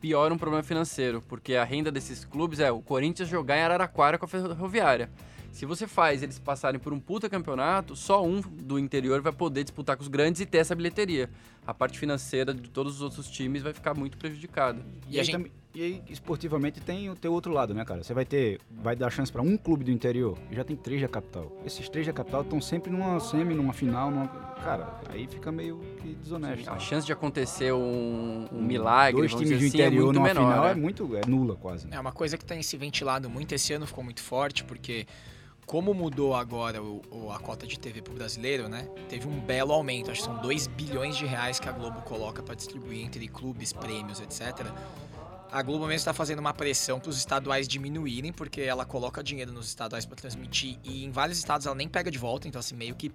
Speaker 3: piora um problema financeiro, porque a renda desses clubes é o Corinthians jogar em Araraquara com a Ferroviária. Se você faz eles passarem por um puta campeonato, só um do interior vai poder disputar com os grandes e ter essa bilheteria. A parte financeira de todos os outros times vai ficar muito prejudicada.
Speaker 1: E
Speaker 6: E, aí,
Speaker 1: gente-
Speaker 6: também- e aí, esportivamente, tem o teu outro lado, né, cara? Você vai ter, vai dar chance pra um clube do interior e já tem três da capital. Esses três da capital estão sempre numa semi, numa final, numa... Cara, aí fica meio que desonesto.
Speaker 3: A chance de acontecer um, um milagre,
Speaker 6: Dois
Speaker 3: vamos
Speaker 6: times do
Speaker 3: assim, é
Speaker 6: interior
Speaker 3: muito
Speaker 6: numa
Speaker 3: menor.
Speaker 6: final
Speaker 3: né?
Speaker 6: é muito, é nula quase. né?
Speaker 1: É uma coisa que tem se ventilado muito. Esse ano ficou muito forte, porque como mudou agora o, o- a cota de TV pro brasileiro, né? Teve um belo aumento. Acho que são 2 bilhões de reais que a Globo coloca para distribuir entre clubes, prêmios, etc. A Globo mesmo está fazendo uma pressão para os estaduais diminuírem, porque ela coloca dinheiro nos estaduais para transmitir e em vários estados ela nem pega de volta, então assim, meio que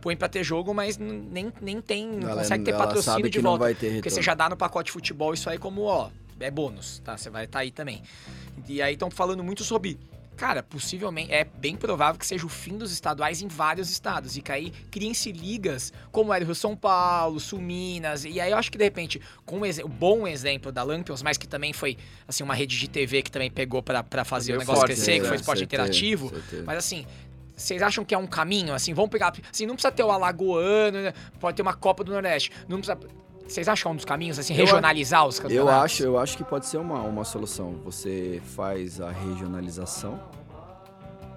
Speaker 1: põe para ter jogo, mas nem, nem tem, não
Speaker 2: Ela-
Speaker 1: consegue ter patrocínio
Speaker 2: sabe
Speaker 1: de volta.
Speaker 2: vai ter
Speaker 1: Porque você já dá no pacote de futebol isso aí como, ó, é bônus, tá? Você vai estar aí também. E aí estão falando muito sobre. Cara, possivelmente é bem provável que seja o fim dos estaduais em vários estados. E que aí criem-se ligas como era o Rio São Paulo, Sul Minas. E aí eu acho que de repente, com um o bom exemplo da Lampions, mas que também foi assim uma rede de TV que também pegou pra fazer o negócio
Speaker 3: forte,
Speaker 1: crescer, que foi esporte
Speaker 2: certeza,
Speaker 1: interativo.
Speaker 2: certeza.
Speaker 1: Mas assim, vocês acham que é um caminho? Assim, vamos pegar. Assim, não precisa ter o Alagoano, né? pode ter uma Copa do Nordeste. Não precisa. Vocês acham um dos caminhos, assim,
Speaker 2: Eu
Speaker 1: regionalizar os campeonatos?
Speaker 2: Eu acho, eu acho que pode ser uma, uma solução. Você faz a regionalização.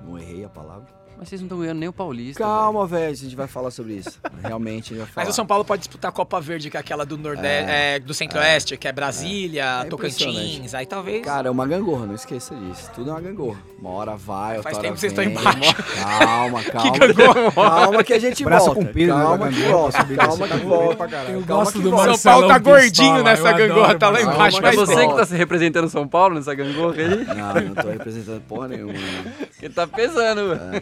Speaker 2: Não errei a palavra.
Speaker 3: Mas vocês não estão ganhando nem o Paulista.
Speaker 2: Calma, velho, a gente vai falar sobre isso. *laughs* Realmente a gente vai falar.
Speaker 1: Mas o São Paulo pode disputar a Copa Verde, que é aquela do Nordeste, é, do Centro-Oeste, que é Brasília,
Speaker 2: É
Speaker 1: Tocantins.
Speaker 2: impressionante.
Speaker 1: Aí talvez.
Speaker 2: Cara, é uma gangorra, não esqueça disso. Tudo é uma gangorra. Uma hora vai, outra
Speaker 1: Faz
Speaker 2: hora
Speaker 1: tempo que vocês estão embaixo.
Speaker 2: Calma, *laughs* calma.
Speaker 1: gangorra.
Speaker 2: calma que a gente
Speaker 6: Braço
Speaker 2: volta.
Speaker 6: comprido,
Speaker 2: calma que volta. Calma que
Speaker 6: tamanho
Speaker 2: volta.
Speaker 4: Eu
Speaker 2: Calma
Speaker 4: gosto
Speaker 2: que
Speaker 4: do
Speaker 2: volta.
Speaker 1: São
Speaker 4: Marcelão
Speaker 1: Paulo tá gordinho
Speaker 4: pistola,
Speaker 1: nessa gangorra, tá lá
Speaker 4: Marcelão.
Speaker 1: embaixo.
Speaker 3: É
Speaker 1: Mas
Speaker 3: você que tá se representando São Paulo nessa gangorra aí?
Speaker 2: Não, não tô representando porra nenhuma. *laughs*
Speaker 3: Porque tá pesando, velho.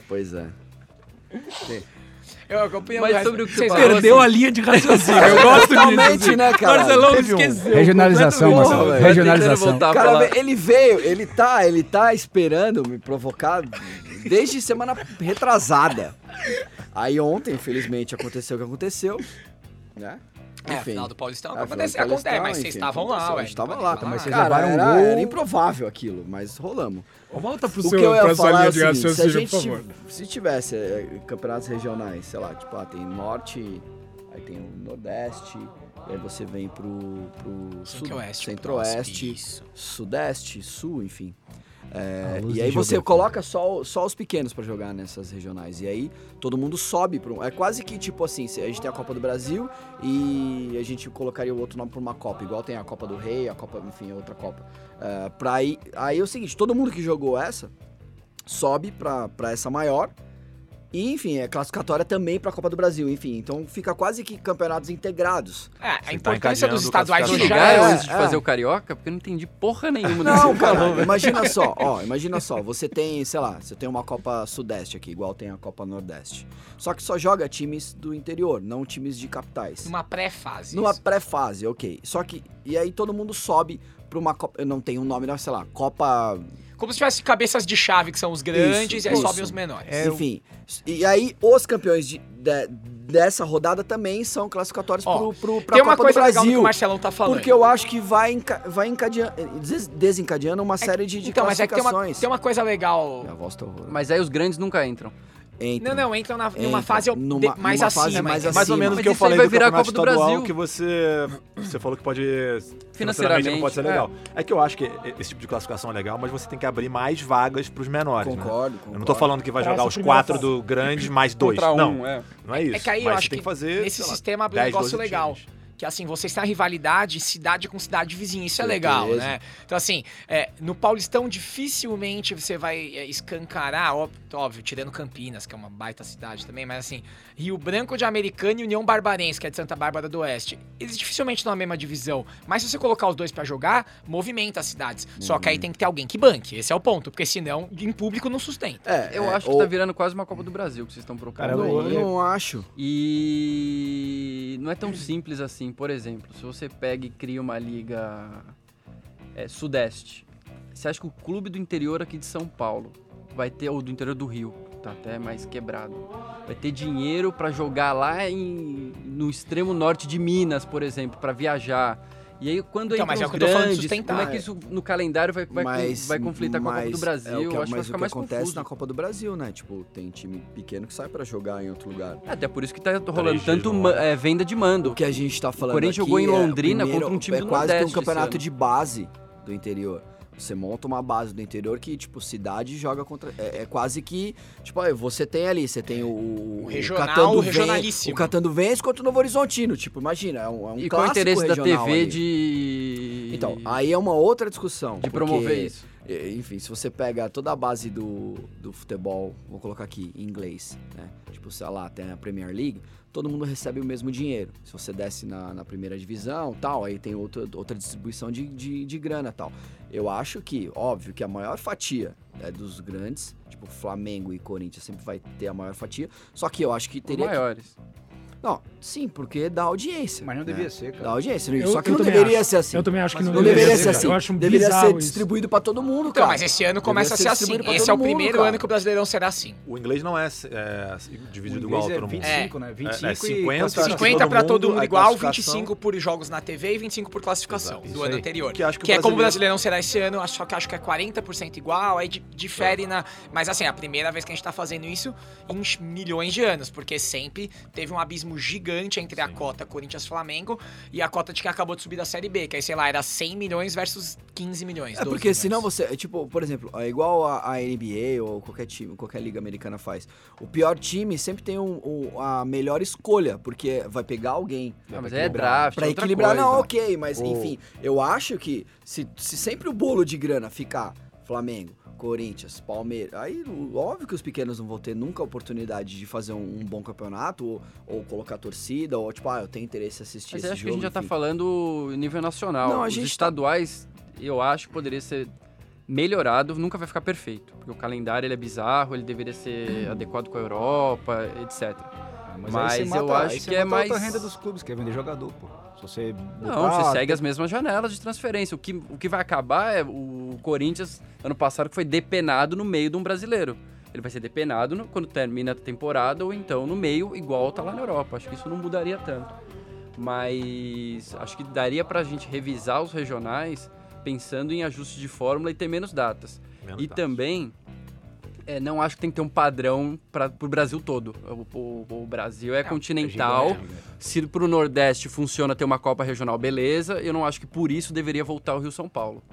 Speaker 1: Eu acompanho
Speaker 3: Mas
Speaker 1: resto.
Speaker 3: sobre o que você falou?
Speaker 4: Perdeu a linha de raciocínio. Eu gosto disso.
Speaker 2: Totalmente,
Speaker 4: assim.
Speaker 2: né, cara?
Speaker 4: Marcelão
Speaker 5: Teve um-
Speaker 4: esqueceu.
Speaker 6: Regionalização. Marcelo.
Speaker 3: Velho.
Speaker 6: Regionalização.
Speaker 2: Cara, ele veio, ele tá, ele tá esperando me provocar desde semana retrasada. Aí ontem, infelizmente, aconteceu o que aconteceu, né?
Speaker 1: É,
Speaker 2: Enfim.
Speaker 1: final do Paulistão.
Speaker 2: É,
Speaker 1: Acontece,
Speaker 2: final do
Speaker 1: acontece, mas
Speaker 2: Paulistão,
Speaker 1: vocês estavam lá, ué.
Speaker 2: A gente tava
Speaker 1: Pode
Speaker 2: lá.
Speaker 6: mas vocês
Speaker 2: Cara,
Speaker 6: levaram um
Speaker 2: era,
Speaker 6: gol.
Speaker 2: era improvável aquilo, mas rolamos.
Speaker 7: Volta pro
Speaker 2: O
Speaker 7: seu,
Speaker 2: que eu ia falar é seguinte, se a gente
Speaker 7: por favor.
Speaker 2: se tivesse é, campeonatos regionais, sei lá, tipo, ah, tem norte, aí tem o nordeste, aí você vem pro, pro
Speaker 1: Centro-Oeste.
Speaker 2: centro-oeste, sudeste, sul, enfim. É, e aí você coloca só, só os pequenos pra jogar nessas regionais. E aí todo mundo sobe para um. É quase que tipo assim: a gente tem a Copa do Brasil e a gente colocaria o outro nome pra uma Copa, igual tem a Copa do Rei, a Copa, enfim, outra Copa. É, pra aí, aí é o seguinte: todo mundo que jogou essa sobe pra, pra essa maior. E, enfim, é classificatória também pra Copa do Brasil, enfim. Então fica quase que campeonatos integrados.
Speaker 1: É, a
Speaker 5: tá
Speaker 1: importância dos
Speaker 5: encadeando
Speaker 1: estaduais já
Speaker 3: Ligaram
Speaker 2: é,
Speaker 3: antes de
Speaker 2: é.
Speaker 3: fazer o Carioca? Porque eu não entendi porra nenhuma
Speaker 2: Não,
Speaker 3: você
Speaker 2: cara,
Speaker 3: falou,
Speaker 2: imagina só, *laughs* ó, imagina só, você tem, sei lá, você tem uma Copa Sudeste aqui, igual tem a Copa Nordeste. Só que só joga times do interior, não times de capitais.
Speaker 1: numa pré-fase.
Speaker 2: Numa pré-fase, ok. Só que, e aí todo mundo sobe pra uma Copa, não tem um nome, não, sei lá, Copa
Speaker 1: Como se tivesse cabeças de chave, que são os grandes,
Speaker 2: Isso,
Speaker 1: e aí
Speaker 2: isso.
Speaker 1: sobem os menores.
Speaker 2: É, Enfim, e aí os campeões de- de- dessa rodada também são classificatórios
Speaker 1: Ó,
Speaker 2: pro, pro, pra
Speaker 1: Tem uma
Speaker 2: Copa
Speaker 1: coisa
Speaker 2: do
Speaker 1: legal que
Speaker 2: Brasil.
Speaker 1: o Marcelão tá falando.
Speaker 2: Porque eu acho que vai, enca vai encadeando, des- desencadeando uma série de, de
Speaker 1: então, mas é que tem uma,
Speaker 2: classificações.
Speaker 1: tem uma coisa legal.
Speaker 2: Minha voz tá.
Speaker 3: Mas aí os grandes nunca entram.
Speaker 2: Entra.
Speaker 1: Não, não, entram na, numa
Speaker 2: Entra.
Speaker 1: fase
Speaker 2: Numa-
Speaker 1: de- mais
Speaker 2: numa
Speaker 1: acima.
Speaker 2: fase mais
Speaker 1: entendeu?
Speaker 5: Mais ou menos o que eu falei
Speaker 3: vai
Speaker 5: do
Speaker 3: virar
Speaker 5: campeonato
Speaker 3: Copa do
Speaker 5: estadual,
Speaker 3: Brasil.
Speaker 5: que você, você falou que pode financeiramente
Speaker 3: Financeiramente,
Speaker 5: não pode ser legal. É. que eu acho que esse tipo de classificação é legal, mas você tem que abrir mais vagas para os menores, né?
Speaker 2: Concordo, concordo.
Speaker 5: Eu não tô falando que vai jogar os quatro
Speaker 4: fase.
Speaker 5: do grandes mais dois.
Speaker 3: Contra um,
Speaker 5: não,
Speaker 3: é.
Speaker 5: não é isso.
Speaker 1: É que aí eu acho que
Speaker 5: que fazer
Speaker 1: nesse sistema abre um
Speaker 5: 10,
Speaker 1: negócio
Speaker 5: 12
Speaker 1: legal.
Speaker 5: times.
Speaker 1: Que assim, vocês têm a rivalidade cidade com cidade vizinha. Isso é legal, né? Então, assim, é, no Paulistão dificilmente você vai é, escancarar, ó- óbvio, tirando Campinas, que é uma baita cidade também, mas assim, Rio Branco de Americana e União Barbarense, que é de Santa Bárbara do Oeste. Eles dificilmente estão na mesma divisão. Mas se você colocar os dois pra jogar, movimenta as cidades. Só que aí tem que ter alguém que banque. Esse é o ponto, porque senão, em público, não sustenta.
Speaker 2: É,
Speaker 3: Eu
Speaker 2: é,
Speaker 3: acho que
Speaker 2: ou-
Speaker 3: tá virando quase uma Copa do Brasil que vocês estão propondo.
Speaker 6: Cara,
Speaker 2: eu não acho.
Speaker 3: E não é tão simples assim. Por exemplo, se você pega e cria uma liga é, sudeste, você acha que o clube do interior aqui de São Paulo vai ter, ou do interior do Rio, tá até mais quebrado, vai ter dinheiro pra jogar lá em, no extremo norte de Minas, por exemplo, pra viajar. E aí, quando
Speaker 1: Então,
Speaker 3: entra
Speaker 1: é
Speaker 3: os
Speaker 1: o que de
Speaker 3: grandes, como é que
Speaker 2: é.
Speaker 3: isso no calendário vai, vai,
Speaker 2: mas,
Speaker 3: vai conflitar com a Copa do
Speaker 2: mas
Speaker 3: Brasil?
Speaker 2: É o que,
Speaker 3: Eu acho que vai ficar
Speaker 2: o que
Speaker 3: mais
Speaker 2: acontece
Speaker 3: confuso.
Speaker 2: na Copa do Brasil, né? Tipo, tem time pequeno que sai pra jogar em outro lugar.
Speaker 3: Até por isso que tá rolando tanto
Speaker 5: ano.
Speaker 3: é, venda de mando.
Speaker 2: O que a gente tá falando
Speaker 3: Corinthians
Speaker 2: aqui
Speaker 3: jogou em
Speaker 2: é o
Speaker 3: Londrina
Speaker 2: primeiro-
Speaker 3: contra um time
Speaker 2: é
Speaker 3: do
Speaker 2: quase que um
Speaker 3: Nordeste esse
Speaker 2: campeonato de base do interior. Você monta uma base do interior que, tipo, cidade joga contra. É, é quase que. Tipo, aí você tem ali, você tem o.
Speaker 1: O regional,
Speaker 2: Catando
Speaker 1: o
Speaker 2: Ven-
Speaker 1: regionalíssimo.
Speaker 2: O Catando Vence contra o Novo Horizontino. Tipo, imagina, é um, é um
Speaker 3: E qual o
Speaker 2: clássico
Speaker 3: interesse da
Speaker 2: regional
Speaker 3: TV
Speaker 2: ali. Então, aí é uma outra discussão.
Speaker 3: de
Speaker 2: porque,
Speaker 3: promover isso?
Speaker 2: Enfim, se você pega toda a base do, do futebol, vou colocar aqui em inglês, né? Tipo, sei lá, tem a Premier League, todo mundo recebe o mesmo dinheiro. Se você desce na, na primeira divisão tal, aí tem outra, outra distribuição de, de, de grana tal. Eu acho que, óbvio, que a maior fatia é dos grandes, tipo Flamengo e Corinthians sempre vai ter a maior fatia. Só que eu acho que
Speaker 3: Os
Speaker 2: teria. que-
Speaker 3: maiores.
Speaker 2: Não, sim, porque dá audiência.
Speaker 6: Mas não
Speaker 2: né?
Speaker 6: devia ser,
Speaker 2: Dá
Speaker 6: cara.
Speaker 2: audiência.
Speaker 4: Eu-
Speaker 2: Só que
Speaker 4: eu
Speaker 2: não deveria
Speaker 4: acho.
Speaker 2: ser assim.
Speaker 4: Eu também acho que
Speaker 3: Mas
Speaker 4: não,
Speaker 2: Não deveria ser
Speaker 4: cara.
Speaker 2: assim.
Speaker 4: Eu acho um
Speaker 2: deveria ser distribuído pra todo mundo,
Speaker 1: Então,
Speaker 2: cara.
Speaker 1: mas esse ano começa a ser
Speaker 2: Deveria
Speaker 1: assim. Esse é o
Speaker 2: mundo,
Speaker 1: primeiro
Speaker 2: cara.
Speaker 1: ano que o Brasileirão será assim.
Speaker 5: O inglês não é, é dividido igual a todo mundo.
Speaker 6: 25, né? 25
Speaker 5: É, é
Speaker 6: e
Speaker 5: 50,
Speaker 6: classificação.
Speaker 1: 50 pra todo mundo igual,
Speaker 5: classificação.
Speaker 1: 25 por jogos na TV e 25 por classificação
Speaker 5: Exato,
Speaker 1: do
Speaker 5: isso
Speaker 1: ano
Speaker 5: aí.
Speaker 1: anterior.
Speaker 5: Que acho que o
Speaker 1: Que é como o
Speaker 5: brasileiro-
Speaker 1: Brasileirão será esse ano, acho- só que acho que é 40% igual, aí di- difere na. Mas assim, é a primeira vez que a gente tá fazendo isso em milhões de anos, porque sempre teve um abismo gigante entre a cota Corinthians-Flamengo e a cota de quem acabou de subir da Série B, que aí, sei lá, era 100 milhões versus 15 milhões.
Speaker 2: É
Speaker 1: 12
Speaker 2: porque
Speaker 1: milhões.
Speaker 2: senão você, é tipo, por exemplo, é igual a, a NBA ou qualquer time, qualquer liga americana faz. O pior time sempre tem um- um- a melhor escolha, porque vai pegar alguém.
Speaker 3: Ah, mas é
Speaker 2: equilibrar.
Speaker 3: draft,
Speaker 2: Pra
Speaker 3: é outra
Speaker 2: equilibrar, não,
Speaker 3: coisa.
Speaker 2: ok, mas
Speaker 6: Ô.
Speaker 2: enfim, eu acho que se, se sempre o bolo de grana ficar Flamengo, Corinthians, Palmeiras, aí óbvio que os pequenos não vão ter nunca a oportunidade de fazer um, um bom campeonato ou, ou colocar torcida, ou tipo, ah, eu tenho interesse em assistir
Speaker 3: Mas
Speaker 2: esse
Speaker 3: acho que
Speaker 2: jogo.
Speaker 3: a gente já tá falando nível nacional.
Speaker 2: Não, a
Speaker 3: Os
Speaker 2: gente tá-
Speaker 3: estaduais, eu acho que poderia ser melhorado, nunca vai ficar perfeito. Porque o calendário ele é bizarro, ele deveria ser adequado com a Europa, etc.
Speaker 6: Mas,
Speaker 3: Mas
Speaker 6: aí você
Speaker 3: eu
Speaker 6: mata,
Speaker 3: acho
Speaker 6: aí você
Speaker 3: que é
Speaker 6: mata a
Speaker 3: mais-
Speaker 6: renda dos clubes, que é vender jogador, pô. Se você
Speaker 3: Não,
Speaker 6: botar-
Speaker 3: você segue as mesmas janelas de transferência. O que, o que vai acabar é o Corinthians, ano passado, que foi depenado no meio de um brasileiro. Ele vai ser depenado no- quando termina a temporada ou então no meio, igual tá lá na Europa. Acho que isso não mudaria tanto. Mas acho que daria pra gente revisar os regionais pensando em ajuste de fórmula e ter menos datas.
Speaker 5: Menos
Speaker 3: e
Speaker 5: dados.
Speaker 3: também, é, não acho que tem que ter um padrão para o Brasil todo. O, o- o Brasil é continental.
Speaker 6: gigante, né?
Speaker 3: Se pro Nordeste funciona ter uma Copa Regional, beleza. Eu não acho que por isso deveria voltar o Rio São Paulo.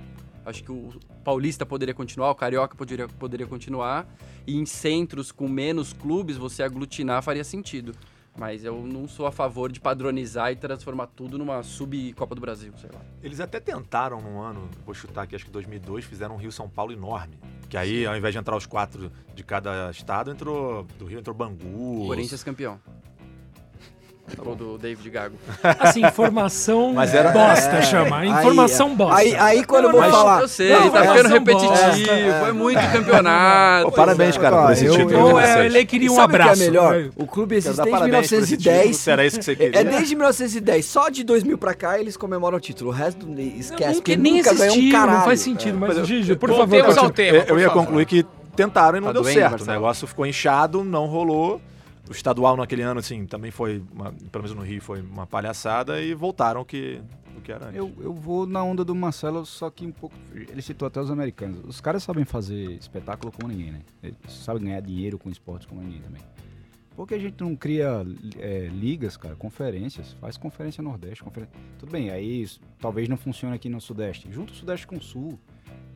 Speaker 3: Acho que o Paulista poderia continuar, o Carioca poderia, poderia continuar. E em centros com menos clubes, você aglutinar faria sentido. Mas eu não sou a favor de padronizar e transformar tudo numa sub-Copa do Brasil, sei lá.
Speaker 5: Eles até tentaram num ano, vou chutar aqui, acho que 2002, fizeram um Rio São Paulo enorme. Que aí, ao invés de entrar os quatro de cada estado, entrou do Rio entrou Bangu.
Speaker 3: Corinthians campeão. Ou do David Gago. *laughs*
Speaker 4: Assim, informação
Speaker 5: Mas era-
Speaker 4: bosta,
Speaker 2: É,
Speaker 4: chama.
Speaker 2: aí-
Speaker 4: Informação bosta.
Speaker 2: Aí, aí quando eu vou
Speaker 4: Mas-
Speaker 2: falar.
Speaker 3: Eu sei,
Speaker 4: Não,
Speaker 3: tá
Speaker 4: é,
Speaker 3: ficando repetitivo,
Speaker 2: bosta.
Speaker 3: foi muito campeonato.
Speaker 5: Pô, parabéns,
Speaker 2: é.
Speaker 5: cara, por esse
Speaker 6: Eu-
Speaker 5: título.
Speaker 6: eu-
Speaker 5: de
Speaker 4: é, ele queria um abraço.
Speaker 2: que é melhor?
Speaker 4: né?
Speaker 2: O clube existe desde
Speaker 5: parabéns por esse título,
Speaker 2: 1910.
Speaker 5: se era isso que você queria.
Speaker 2: É desde 1910. Só de 2000 pra cá eles comemoram o título. O resto
Speaker 4: Não,
Speaker 2: esquece,
Speaker 4: nunca,
Speaker 2: porque
Speaker 4: nem
Speaker 2: um
Speaker 4: existiu,
Speaker 2: caralho.
Speaker 4: não faz sentido.
Speaker 2: É.
Speaker 4: Mas,
Speaker 5: eu-
Speaker 4: Gigi, por favor,
Speaker 5: Eu, eu ia concluir que tentaram e não
Speaker 3: Tá
Speaker 5: deu certo. O negócio ficou inchado, não rolou. O estadual naquele ano, assim, também foi, uma- pelo menos no Rio, foi uma palhaçada e voltaram que, o que era antes.
Speaker 6: Eu, eu vou na onda do Marcelo, só que um pouco. Ele citou até os americanos. Os caras sabem fazer espetáculo como ninguém, né? Eles sabem ganhar dinheiro com esportes como ninguém também. Por que a gente não cria é, ligas, cara, conferências? Faz conferência Nordeste, conferência. Tudo bem, aí talvez não funcione aqui no Sudeste. Junta o Sudeste com o Sul.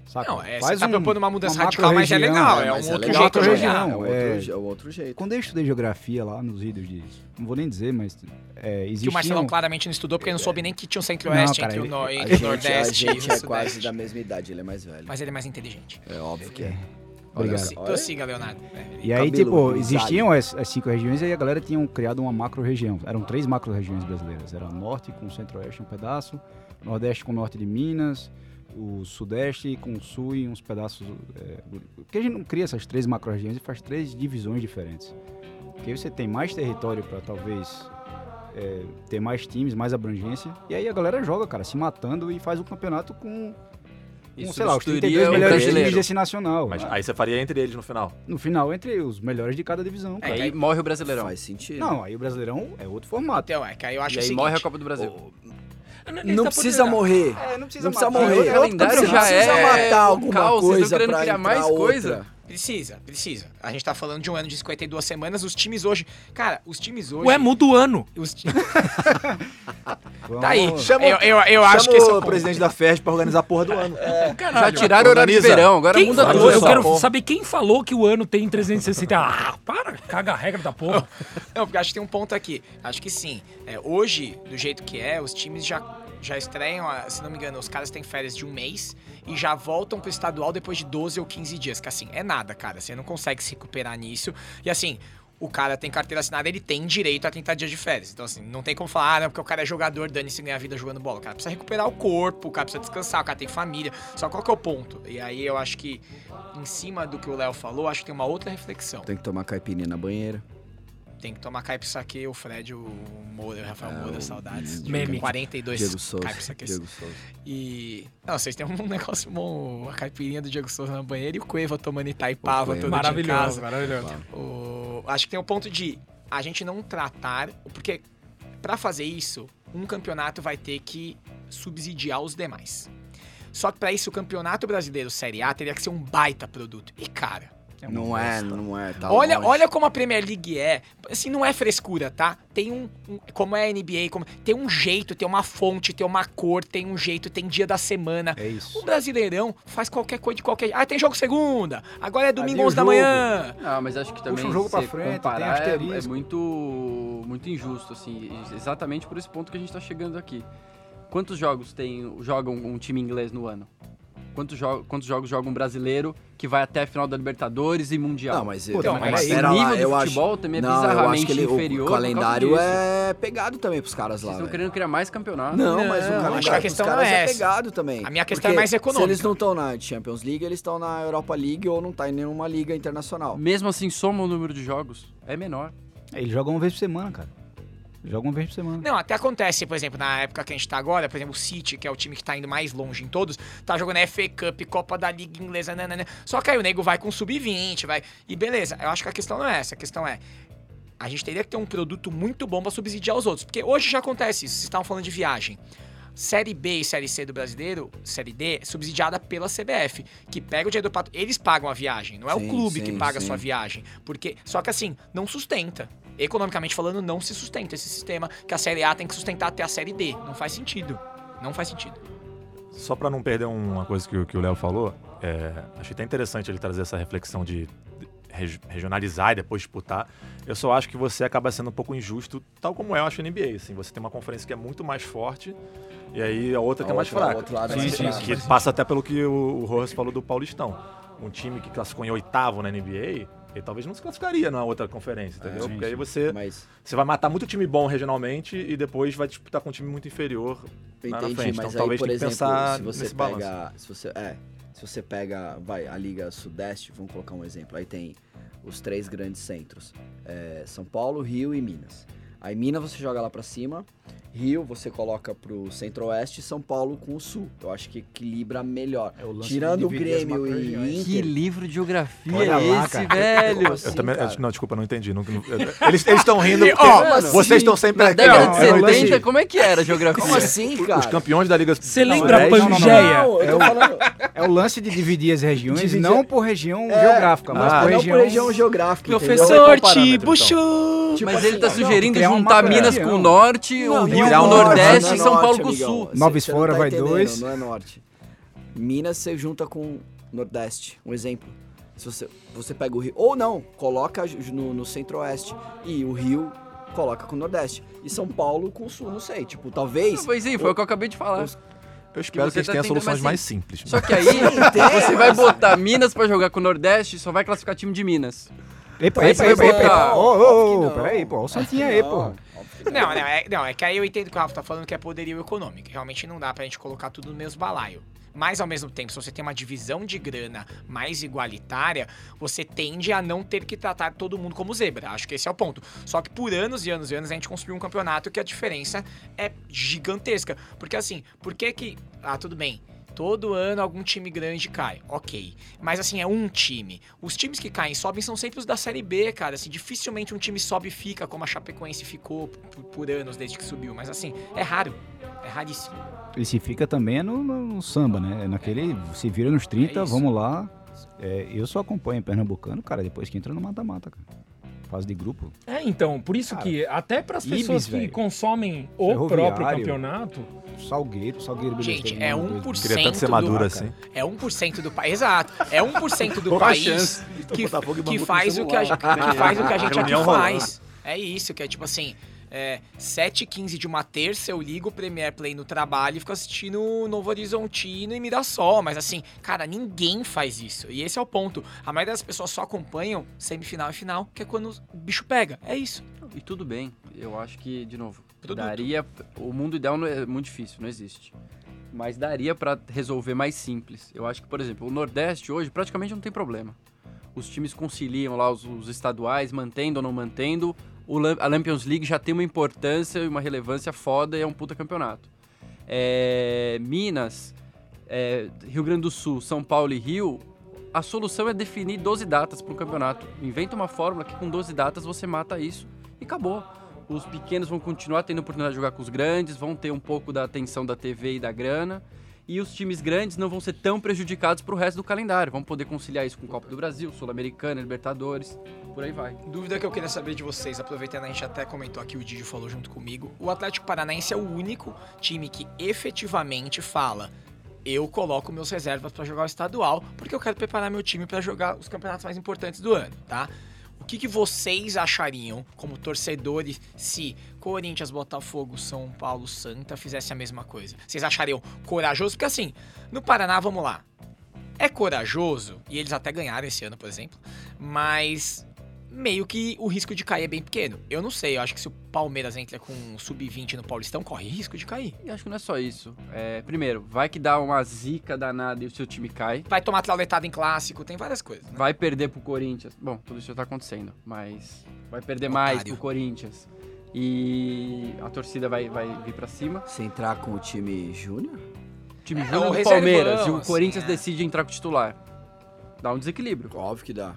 Speaker 6: Saca?
Speaker 1: Não, é,
Speaker 6: Faz
Speaker 1: você tá
Speaker 6: um-
Speaker 1: propondo uma mudança
Speaker 6: uma
Speaker 1: radical, mas é legal.
Speaker 6: né?
Speaker 1: É um
Speaker 2: Mas
Speaker 1: outro
Speaker 2: legal
Speaker 1: jeito de
Speaker 2: também,
Speaker 1: jogar.
Speaker 2: É um outro,
Speaker 6: É.
Speaker 2: é outro jeito.
Speaker 6: Quando eu estudei geografia lá nos vídeos de. Não vou nem dizer, mas. É,
Speaker 1: Que
Speaker 6: existiam...
Speaker 1: o Marcelão claramente não estudou, porque não soube nem que tinha um centro-oeste entre o,
Speaker 6: ele-
Speaker 1: no-
Speaker 2: A
Speaker 1: entre o
Speaker 2: a
Speaker 1: Nordeste
Speaker 2: gente
Speaker 1: e o
Speaker 2: é quase da mesma idade, ele é mais velho.
Speaker 1: Mas ele é mais inteligente.
Speaker 2: É óbvio que é.
Speaker 6: É. Obrigado.
Speaker 2: olha.
Speaker 1: siga, Leonardo. É.
Speaker 6: E aí,
Speaker 2: Cabelo
Speaker 6: tipo, existiam as, as cinco regiões e aí a galera tinha criado uma macro-região. Eram três macro-regiões brasileiras. Era o norte com o centro-oeste um pedaço, o nordeste com o norte de Minas, o sudeste com o sul e uns pedaços... É, por que a gente não cria essas três macro-regiões e faz três divisões diferentes? Porque aí você tem mais território para talvez é, ter mais times, mais abrangência. E aí a galera joga, cara, se matando e faz o campeonato com... com, sei lá, os
Speaker 3: substituiria
Speaker 6: 32
Speaker 3: o
Speaker 6: melhores times
Speaker 3: brasileiro.
Speaker 6: desse nacional.
Speaker 5: Mas aí você faria entre eles no final.
Speaker 6: No final, entre os melhores de cada divisão.
Speaker 1: É,
Speaker 6: cara.
Speaker 3: E aí morre o Brasileirão.
Speaker 2: Faz sentido.
Speaker 6: Não, aí o Brasileirão é outro formato.
Speaker 1: Então, é que aí eu acho
Speaker 3: E
Speaker 1: o
Speaker 3: aí
Speaker 1: seguinte,
Speaker 3: morre a Copa do Brasil.
Speaker 4: Ele
Speaker 2: Não
Speaker 4: tá
Speaker 2: precisa morrer.
Speaker 6: É, não
Speaker 2: Não precisa morrer.
Speaker 3: O
Speaker 2: outro
Speaker 3: calendário
Speaker 2: campeonato.
Speaker 3: já
Speaker 2: precisa
Speaker 3: é
Speaker 2: matar
Speaker 3: um
Speaker 2: alguma
Speaker 3: caos, vocês
Speaker 2: coisa
Speaker 3: estão querendo
Speaker 2: pra
Speaker 3: criar mais
Speaker 2: outra.
Speaker 3: coisa?
Speaker 1: Precisa, precisa. A gente tá falando de um ano de 52 semanas, os times hoje... Cara, os times hoje...
Speaker 4: Ué, muda o ano.
Speaker 1: os ti- *laughs* Tá aí.
Speaker 5: Chama-
Speaker 1: eu eu, eu acho que esse é o
Speaker 5: presidente da FED pra organizar a porra do ano.
Speaker 3: Já tiraram o horário de verão, agora
Speaker 4: Quem
Speaker 3: muda tudo.
Speaker 4: Eu quero
Speaker 3: porra.
Speaker 4: saber quem falou que o ano tem 360. Ah, para, caga a regra da porra.
Speaker 1: Não, porque acho que tem um ponto aqui. Acho que sim. É, hoje, do jeito que é, os times já, já estreiam, ah, se não me engano, os caras têm férias de um mês e já voltam pro estadual depois de 12 ou 15 dias. Que assim, é nada, cara. Você não consegue se recuperar nisso. E assim. O cara tem carteira assinada, ele tem direito a 30 dias de férias. Então, assim, não tem como falar, ah, não, porque o cara é jogador, dane-se ganhar vida jogando bola. O cara precisa recuperar o corpo, o cara precisa descansar, o cara tem família. Só qual que é o ponto? E aí eu acho que, em cima do que o Léo falou, acho que tem uma outra reflexão.
Speaker 2: Tem que tomar caipirinha na banheira.
Speaker 1: Tem que tomar caipo saque, o Fred, o Moura, o Rafael
Speaker 2: É,
Speaker 1: Moura,
Speaker 2: o-
Speaker 1: saudades.
Speaker 4: Meme.
Speaker 1: 42
Speaker 2: Diego Souza. Diego Souza.
Speaker 1: E. Não, vocês têm um *laughs* negócio bom, a caipirinha do Diego Souza na banheira e o Cueva tomando Itaipava todo
Speaker 2: Cueva.
Speaker 1: dia em
Speaker 4: Maravilhoso,
Speaker 1: casa.
Speaker 4: maravilhoso.
Speaker 1: O- Acho que tem o ponto de a gente não tratar. Porque pra fazer isso, um campeonato vai ter que subsidiar os demais. Só que pra isso, o campeonato brasileiro Série A teria que ser um baita produto. E, cara.
Speaker 6: Uma
Speaker 2: Não é, não é. Tá
Speaker 1: olha,
Speaker 2: longe.
Speaker 1: olha como a Premier League é. Assim, não é frescura, tá? Tem um. um- como é a NBA, como, tem um jeito, tem uma fonte, tem uma cor, tem um jeito, tem dia da semana.
Speaker 6: É isso.
Speaker 1: O Brasileirão faz qualquer coisa de qualquer. Ah, tem jogo segunda. Agora é domingo
Speaker 6: Ali o
Speaker 1: 11 da manhã.
Speaker 3: Não, mas acho que também
Speaker 6: um jogo pra
Speaker 3: se
Speaker 6: frente, tem
Speaker 3: comparar é,
Speaker 6: asterisco.
Speaker 3: é muito, muito injusto, assim, exatamente por esse ponto que a gente tá chegando aqui. Quantos jogos tem, jogam um time inglês no ano? Quantos, jo quantos jogos joga um brasileiro que vai até a final da Libertadores e Mundial?
Speaker 2: Não, mas,
Speaker 6: Pô,
Speaker 2: eu,
Speaker 6: mas
Speaker 3: o
Speaker 2: lá,
Speaker 3: nível do
Speaker 2: eu
Speaker 3: futebol
Speaker 2: acho,
Speaker 3: também é
Speaker 2: não, eu acho
Speaker 3: bizarramente
Speaker 2: que ele,
Speaker 3: inferior
Speaker 2: O calendário é pegado também pros caras
Speaker 3: Vocês
Speaker 2: lá.
Speaker 3: estão
Speaker 2: velho.
Speaker 3: querendo criar mais campeonato?
Speaker 2: Não, mas o
Speaker 1: Não,
Speaker 2: calendário
Speaker 1: a questão não
Speaker 2: caras
Speaker 1: é
Speaker 2: é pegado também.
Speaker 1: A minha questão é mais econômica.
Speaker 2: Se eles não estão na Champions League, eles estão na Europa League ou não tá em nenhuma liga internacional.
Speaker 3: Mesmo assim, soma o número de jogos, é menor.
Speaker 6: Ele joga uma vez por semana, cara. Joga uma vez por semana.
Speaker 1: Não, até acontece, por exemplo, na época que a gente tá agora, por exemplo, o City, que é o time que tá indo mais longe em todos, tá jogando FA Cup, Copa da Liga Inglesa, nanana. Só que aí o nego vai com sub-20, vai. E beleza, eu acho que a questão não é essa, a questão é. A gente teria que ter um produto muito bom pra subsidiar os outros. Porque hoje já acontece isso, vocês estavam falando de viagem. Série B e Série C do brasileiro, Série D, é subsidiada pela CBF, que pega o dinheiro do pato. Eles pagam a viagem, não é o
Speaker 2: Sim,
Speaker 1: clube que
Speaker 2: sim,
Speaker 1: paga a
Speaker 2: sim.
Speaker 1: sua viagem. Porque, só que assim, não sustenta. Economicamente falando, não se sustenta esse sistema que a Série A tem que sustentar até a Série D. Não faz sentido. Não faz sentido.
Speaker 5: Só para não perder uma coisa que, o- que o Léo falou, é, achei até interessante ele trazer essa reflexão de regi- regionalizar e depois disputar. Eu só acho que você acaba sendo um pouco injusto, tal como é, eu acho, a NBA. Assim, você tem uma conferência que é muito mais forte e aí a outra que é
Speaker 2: A
Speaker 5: mais fraca.
Speaker 2: lado é
Speaker 6: Sim,
Speaker 2: mais
Speaker 6: sim,
Speaker 5: que passa até pelo que o, o Rojas falou do Paulistão. Um time que classificou em oitavo na NBA, ele talvez não se classificaria na outra conferência, entendeu?
Speaker 6: sim,
Speaker 5: Porque aí você,
Speaker 2: Mas
Speaker 5: você vai matar muito time bom regionalmente e depois vai disputar com um time muito inferior lá na
Speaker 2: entendi,
Speaker 5: frente.
Speaker 2: mas
Speaker 5: Então
Speaker 2: aí,
Speaker 5: talvez
Speaker 2: por
Speaker 5: tem que
Speaker 2: exemplo,
Speaker 5: pensar
Speaker 2: se você
Speaker 5: nesse
Speaker 2: pega.
Speaker 5: balanço.
Speaker 2: Se você, é, se você pega, vai, a Liga Sudeste, vamos colocar um exemplo. Aí tem os três grandes centros: é, São Paulo, Rio e Minas. Aí Minas você joga lá pra cima, Rio você coloca pro centro-oeste, São Paulo com o sul. Eu acho que equilibra melhor.
Speaker 6: É o
Speaker 2: Tirando o Grêmio e
Speaker 3: Que
Speaker 2: Inter.
Speaker 3: livro de geografia
Speaker 6: Olha
Speaker 3: é
Speaker 6: lá,
Speaker 3: esse,
Speaker 6: cara.
Speaker 3: velho?
Speaker 5: Eu
Speaker 2: assim,
Speaker 5: também,
Speaker 2: cara?
Speaker 5: não, desculpa, não entendi. não- não- eu- eles estão rindo *laughs* porque
Speaker 2: Como assim?
Speaker 5: vocês estão sempre
Speaker 3: Na
Speaker 5: aqui.
Speaker 3: década de
Speaker 5: eu não
Speaker 3: 70,
Speaker 5: entendi.
Speaker 3: como é que era a geografia?
Speaker 2: Como assim, cara?
Speaker 5: Os campeões da Liga
Speaker 4: Você lembra a Pangeia?
Speaker 2: Não, eu tô falando.
Speaker 6: É o lance de dividir as regiões,
Speaker 2: Dividir-
Speaker 6: não por região
Speaker 2: É,
Speaker 6: geográfica, mas
Speaker 5: ah,
Speaker 6: por
Speaker 2: não
Speaker 6: região...
Speaker 2: por região geográfica.
Speaker 1: Professor
Speaker 5: é o
Speaker 1: Tibo Show.
Speaker 2: Tipo
Speaker 3: Mas ele tá
Speaker 2: assim, ó,
Speaker 3: sugerindo
Speaker 6: criar uma
Speaker 3: juntar Minas com o Norte,
Speaker 2: Não,
Speaker 3: o
Speaker 2: não
Speaker 3: Rio
Speaker 2: é
Speaker 3: com o
Speaker 2: norte,
Speaker 3: Nordeste
Speaker 2: não é
Speaker 3: e São Paulo com o. Sul.
Speaker 6: Nova Esfora
Speaker 2: não tá
Speaker 6: vai dois.
Speaker 2: Não é norte. Minas você junta com Nordeste, um exemplo. Se você, você pega o Rio. Ou não, coloca no, no Centro-Oeste. E o Rio coloca com o Nordeste. E São Paulo com o Sul, não sei. Tipo, talvez.
Speaker 3: Pois sim, foi o que eu acabei de falar.
Speaker 2: os-
Speaker 5: Eu espero que,
Speaker 3: você
Speaker 5: eles
Speaker 3: tá
Speaker 5: tenham soluções mais
Speaker 3: sim.
Speaker 5: simples.
Speaker 3: Só que aí, *laughs* *laughs* você vai botar Minas pra jogar com o Nordeste, só vai classificar time de Minas.
Speaker 6: Epa, epa, epa, epa. Ô, ô,
Speaker 2: que
Speaker 6: peraí, pô, o Santinha
Speaker 2: que
Speaker 6: aí,
Speaker 2: que
Speaker 1: Não, não é, não, é que aí eu entendo que o Rafa tá falando que é poderio econômico. Realmente não dá pra gente colocar tudo no mesmo balaio. Mas ao mesmo tempo, se você tem uma divisão de grana mais igualitária, você tende a não ter que tratar todo mundo como zebra. Acho que esse é o ponto. Só que por anos e anos e anos a gente construiu um campeonato que a diferença é gigantesca. Porque assim, por que que. Ah, tudo bem. Todo ano algum time grande cai, ok. Mas assim, é um time. Os times que caem e sobem são sempre os da Série B, cara. Assim, dificilmente um time sobe e fica, como a Chapecoense ficou por, por anos desde que subiu. Mas assim, é raro. É raríssimo.
Speaker 6: E se fica também é no, no- samba, né? É Naquele, se vira nos 30,
Speaker 1: É
Speaker 6: vamos lá. É, eu só acompanho Pernambucano, cara, depois que entra no mata-mata, cara. Fase de grupo.
Speaker 4: É, então, por isso
Speaker 6: Cara,
Speaker 4: que até para as
Speaker 6: Ibis,
Speaker 4: pessoas que
Speaker 6: velho.
Speaker 4: consomem o próprio campeonato,
Speaker 6: Salgueiro, Salgueiro beleza,
Speaker 1: Gente, é
Speaker 6: uma,
Speaker 1: 1%
Speaker 6: dois,
Speaker 5: Queria tanto ser
Speaker 1: do-
Speaker 5: maduro assim.
Speaker 1: É 1% do país. Exato. É 1% do *laughs* país
Speaker 5: chance.
Speaker 1: que, que faz o que a, *laughs* que faz o que a gente aqui faz. É isso, que é tipo assim. É, 7h15 de uma terça, eu ligo o Premiere Play no trabalho e fico assistindo Novo Horizontino e Mirassol. Mas assim, cara, ninguém faz isso. E esse é o ponto. A maioria das pessoas só acompanham semifinal e final, que é quando o bicho pega. É isso.
Speaker 3: E tudo bem. Eu acho que, de novo,
Speaker 1: Produto.
Speaker 3: daria. O mundo ideal não é muito difícil, não existe. Mas daria pra resolver mais simples. Eu acho que, por exemplo, o Nordeste hoje praticamente não tem problema. Os times conciliam lá os, os estaduais, mantendo ou não mantendo. A Champions League já tem uma importância e uma relevância foda e é um puta campeonato. É, Minas, é, Rio Grande do Sul, São Paulo e Rio, a solução é definir 12 datas para um campeonato. Inventa uma fórmula que com 12 datas você mata isso e acabou. Os pequenos vão continuar tendo oportunidade de jogar com os grandes, vão ter um pouco da atenção da TV e da grana. E os times grandes não vão ser tão prejudicados pro resto do calendário. Vão poder conciliar isso com Copa do Brasil, Sul-Americana, Libertadores, por aí vai.
Speaker 1: Dúvida que eu queria saber de vocês, aproveitando a gente até comentou aqui, o Didi falou junto comigo. O Atlético Paranaense é o único time que efetivamente fala: eu coloco meus reservas pra jogar o estadual, porque eu quero preparar meu time pra jogar os campeonatos mais importantes do ano, tá? O que, que vocês achariam, como torcedores, se Corinthians, Botafogo, São Paulo, Santa fizesse a mesma coisa? Vocês achariam corajoso? Porque assim, no Paraná, vamos lá. É corajoso, e eles até ganharam esse ano, por exemplo, mas meio que o risco de cair é bem pequeno. Eu não sei, eu acho que se o Palmeiras entra com um sub-20 no Paulistão, corre risco de cair.
Speaker 3: E acho que não é só isso. É, primeiro, vai que dá uma zica danada e o seu time cai.
Speaker 1: Vai tomar trauletada em clássico, tem várias coisas. Né?
Speaker 3: Vai perder pro Corinthians. Bom, tudo isso já tá acontecendo, mas vai perder mais
Speaker 1: Otário.
Speaker 3: pro Corinthians. E a torcida vai, vai vir pra cima.
Speaker 2: Se entrar com o time júnior?
Speaker 3: O time
Speaker 1: É,
Speaker 3: júnior
Speaker 1: o
Speaker 3: do Palmeiras e o
Speaker 1: assim,
Speaker 3: Corinthians
Speaker 1: é.
Speaker 3: decide entrar com o titular. Dá um desequilíbrio.
Speaker 2: Óbvio que dá.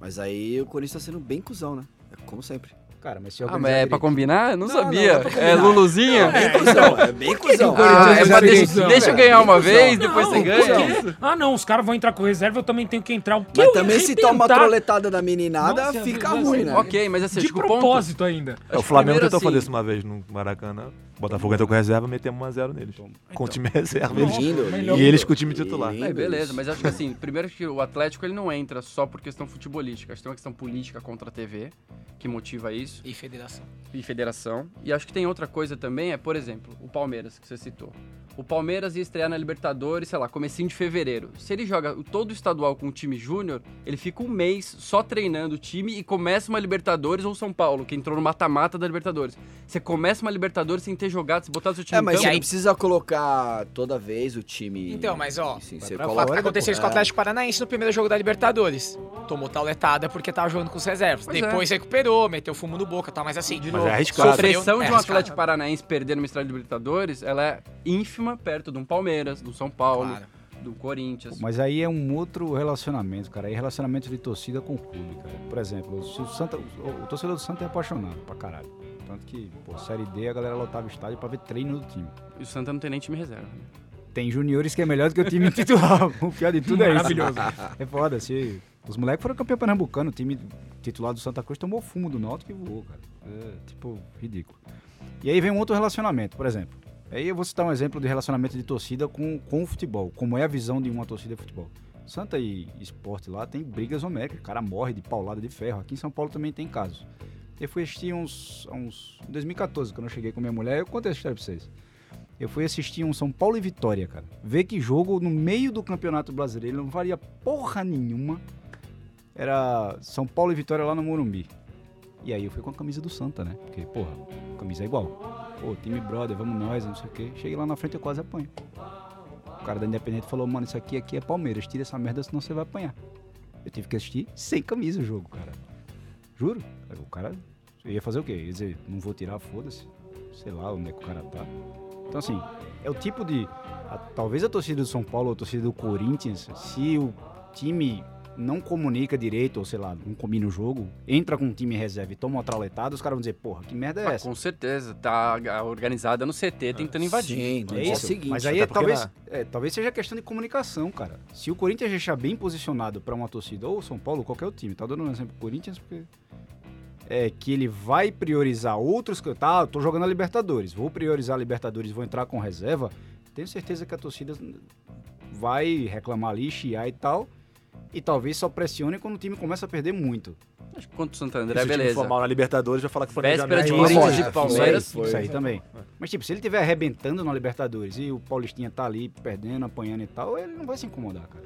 Speaker 2: Mas aí o Corinthians tá sendo bem cuzão, né? É como sempre.
Speaker 6: Cara, mas se
Speaker 3: Ah, mas é pra combinar? Eu não,
Speaker 2: Não,
Speaker 3: sabia.
Speaker 2: não, é pra
Speaker 3: é
Speaker 2: combinar.
Speaker 3: Luluzinha?
Speaker 2: Bem cuzão, é bem cuzão.
Speaker 6: que o Corinthians
Speaker 3: Ah, é
Speaker 6: é
Speaker 3: pra deixa,
Speaker 6: cuzão,
Speaker 3: deixa eu ganhar
Speaker 2: Bem
Speaker 3: uma
Speaker 2: cuzão.
Speaker 3: vez, depois
Speaker 1: Não,
Speaker 3: você ganha.
Speaker 1: cuzão.
Speaker 4: Ah, não, os caras vão entrar com reserva, eu também tenho que entrar. O que
Speaker 2: Mas
Speaker 4: eu
Speaker 2: também se toma uma troletada da meninada,
Speaker 4: Nossa,
Speaker 2: fica ruim, né?
Speaker 3: Ok, mas assim,
Speaker 4: De propósito ainda.
Speaker 5: É, o Flamengo tentou
Speaker 3: assim,
Speaker 5: fazer isso uma vez no Maracanã. Botafogo entrou com reserva, metemos 1x0 neles. Com o time reserva. Eles,
Speaker 2: Lindo,
Speaker 5: e eles com o time titular.
Speaker 3: É, beleza, mas acho que assim, primeiro que o Atlético ele não entra só por questão futebolística, acho que tem uma questão política contra a TV que motiva isso
Speaker 1: E federação.
Speaker 3: e federação. E acho que tem outra coisa também, é, por exemplo, o Palmeiras que você citou. O Palmeiras ia estrear na Libertadores, sei lá, comecinho de fevereiro. Se ele joga todo o estadual com o time júnior, ele fica um mês só treinando o time e começa uma Libertadores ou São Paulo, que entrou no mata-mata da Libertadores. Você começa uma Libertadores sem ter jogado, se botar seu time
Speaker 2: É, mas
Speaker 3: em
Speaker 2: você
Speaker 3: campo,
Speaker 2: não precisa colocar toda vez o time.
Speaker 1: Então, mas, ó,
Speaker 2: Assim, você coloca.
Speaker 1: Aconteceu isso com o
Speaker 2: É.
Speaker 1: Atlético Paranaense no primeiro jogo da Libertadores. Tomou trauletada porque tava jogando com os reservas.
Speaker 3: Pois é.
Speaker 1: Depois recuperou, meteu fumo no boca e tal, mas assim.
Speaker 5: Mas é arriscado.
Speaker 3: A
Speaker 1: Sofreu,
Speaker 3: pressão
Speaker 1: é
Speaker 3: de um. Atlético Paranaense perder no Estrada Libertadores, ela é ínfima perto de um Palmeiras, do São Paulo,
Speaker 1: Claro.
Speaker 3: do Corinthians.
Speaker 6: Mas aí é um outro relacionamento, cara. Aí é relacionamento de torcida com o clube, cara. Por exemplo, o, Santa, o, o torcedor do Santa é apaixonado pra caralho. Tanto que, pô, Série D a galera lotava o estádio pra ver treino do time.
Speaker 3: E o Santa não tem nem time reserva. né?
Speaker 6: Tem juniores que é melhor do que o time *laughs* titular. O pior de tudo é isso.
Speaker 4: Maravilhoso.
Speaker 6: É foda, se os moleques foram campeão pernambucano, o time titular do Santa Cruz tomou fumo do Náutico e voou, cara. É, tipo, ridículo. E aí vem um outro relacionamento, por exemplo. Aí eu vou citar um exemplo de relacionamento de torcida com, com o futebol. Como é a visão de uma torcida de futebol. Santa e Esporte lá tem brigas homéricas. O cara morre de paulada de ferro. Aqui em São Paulo também tem casos. Eu fui assistir uns, uns... Em 2014, quando eu cheguei com minha mulher, eu contei essa história pra vocês. Eu fui assistir um São Paulo e Vitória, cara. Ver que jogo no meio do Campeonato Brasileiro não valia porra nenhuma. Era São Paulo e Vitória lá no Morumbi. E aí eu fui com a camisa do Santa, né? Porque, porra, camisa é igual. Pô, time brother, vamos nós, não sei o quê. Cheguei lá na frente eu quase apanho. O cara da Independente falou, mano, isso aqui, aqui é Palmeiras, tira essa merda senão você vai apanhar. Eu tive que assistir sem camisa o jogo, cara. Juro. O cara eu ia fazer o quê? Ia dizer, não vou tirar, foda-se. Sei lá onde é que o cara tá. Então, assim, é o tipo de. a- talvez a torcida do São Paulo a torcida do Corinthians, se o time não comunica direito, ou sei lá, não combina o jogo, entra com um time reserva e toma uma trauletada, os caras vão dizer, porra, que merda é
Speaker 3: Ah,
Speaker 6: essa?
Speaker 3: com certeza, tá organizada no CT tentando invadir.
Speaker 2: Sim,
Speaker 6: É
Speaker 2: é
Speaker 6: isso.
Speaker 2: o seguinte.
Speaker 6: Mas aí é, talvez,
Speaker 5: na-
Speaker 6: é, talvez seja questão de comunicação, cara. Se o Corinthians deixar bem posicionado pra uma torcida, ou o São Paulo, qualquer outro time, tá dando um exemplo pro Corinthians, porque é que ele vai priorizar outros. Tá, eu tô jogando a Libertadores, vou priorizar a Libertadores, vou entrar com reserva. Tenho certeza que a torcida vai reclamar ali, chiar e tal. E talvez só pressione quando o time começa a perder muito.
Speaker 3: Acho que contra o Santo
Speaker 5: Se
Speaker 3: André,
Speaker 5: o time
Speaker 3: beleza.
Speaker 5: for mal na Libertadores, vai falar que foi
Speaker 3: Véspera de
Speaker 6: É
Speaker 3: Corinthians
Speaker 6: isso,
Speaker 3: e
Speaker 6: é,
Speaker 3: Palmeiras.
Speaker 2: foi.
Speaker 6: Isso aí também. Mas, tipo, se ele estiver arrebentando na Libertadores e o Paulistinha tá ali perdendo, apanhando e tal, ele não vai se incomodar, cara.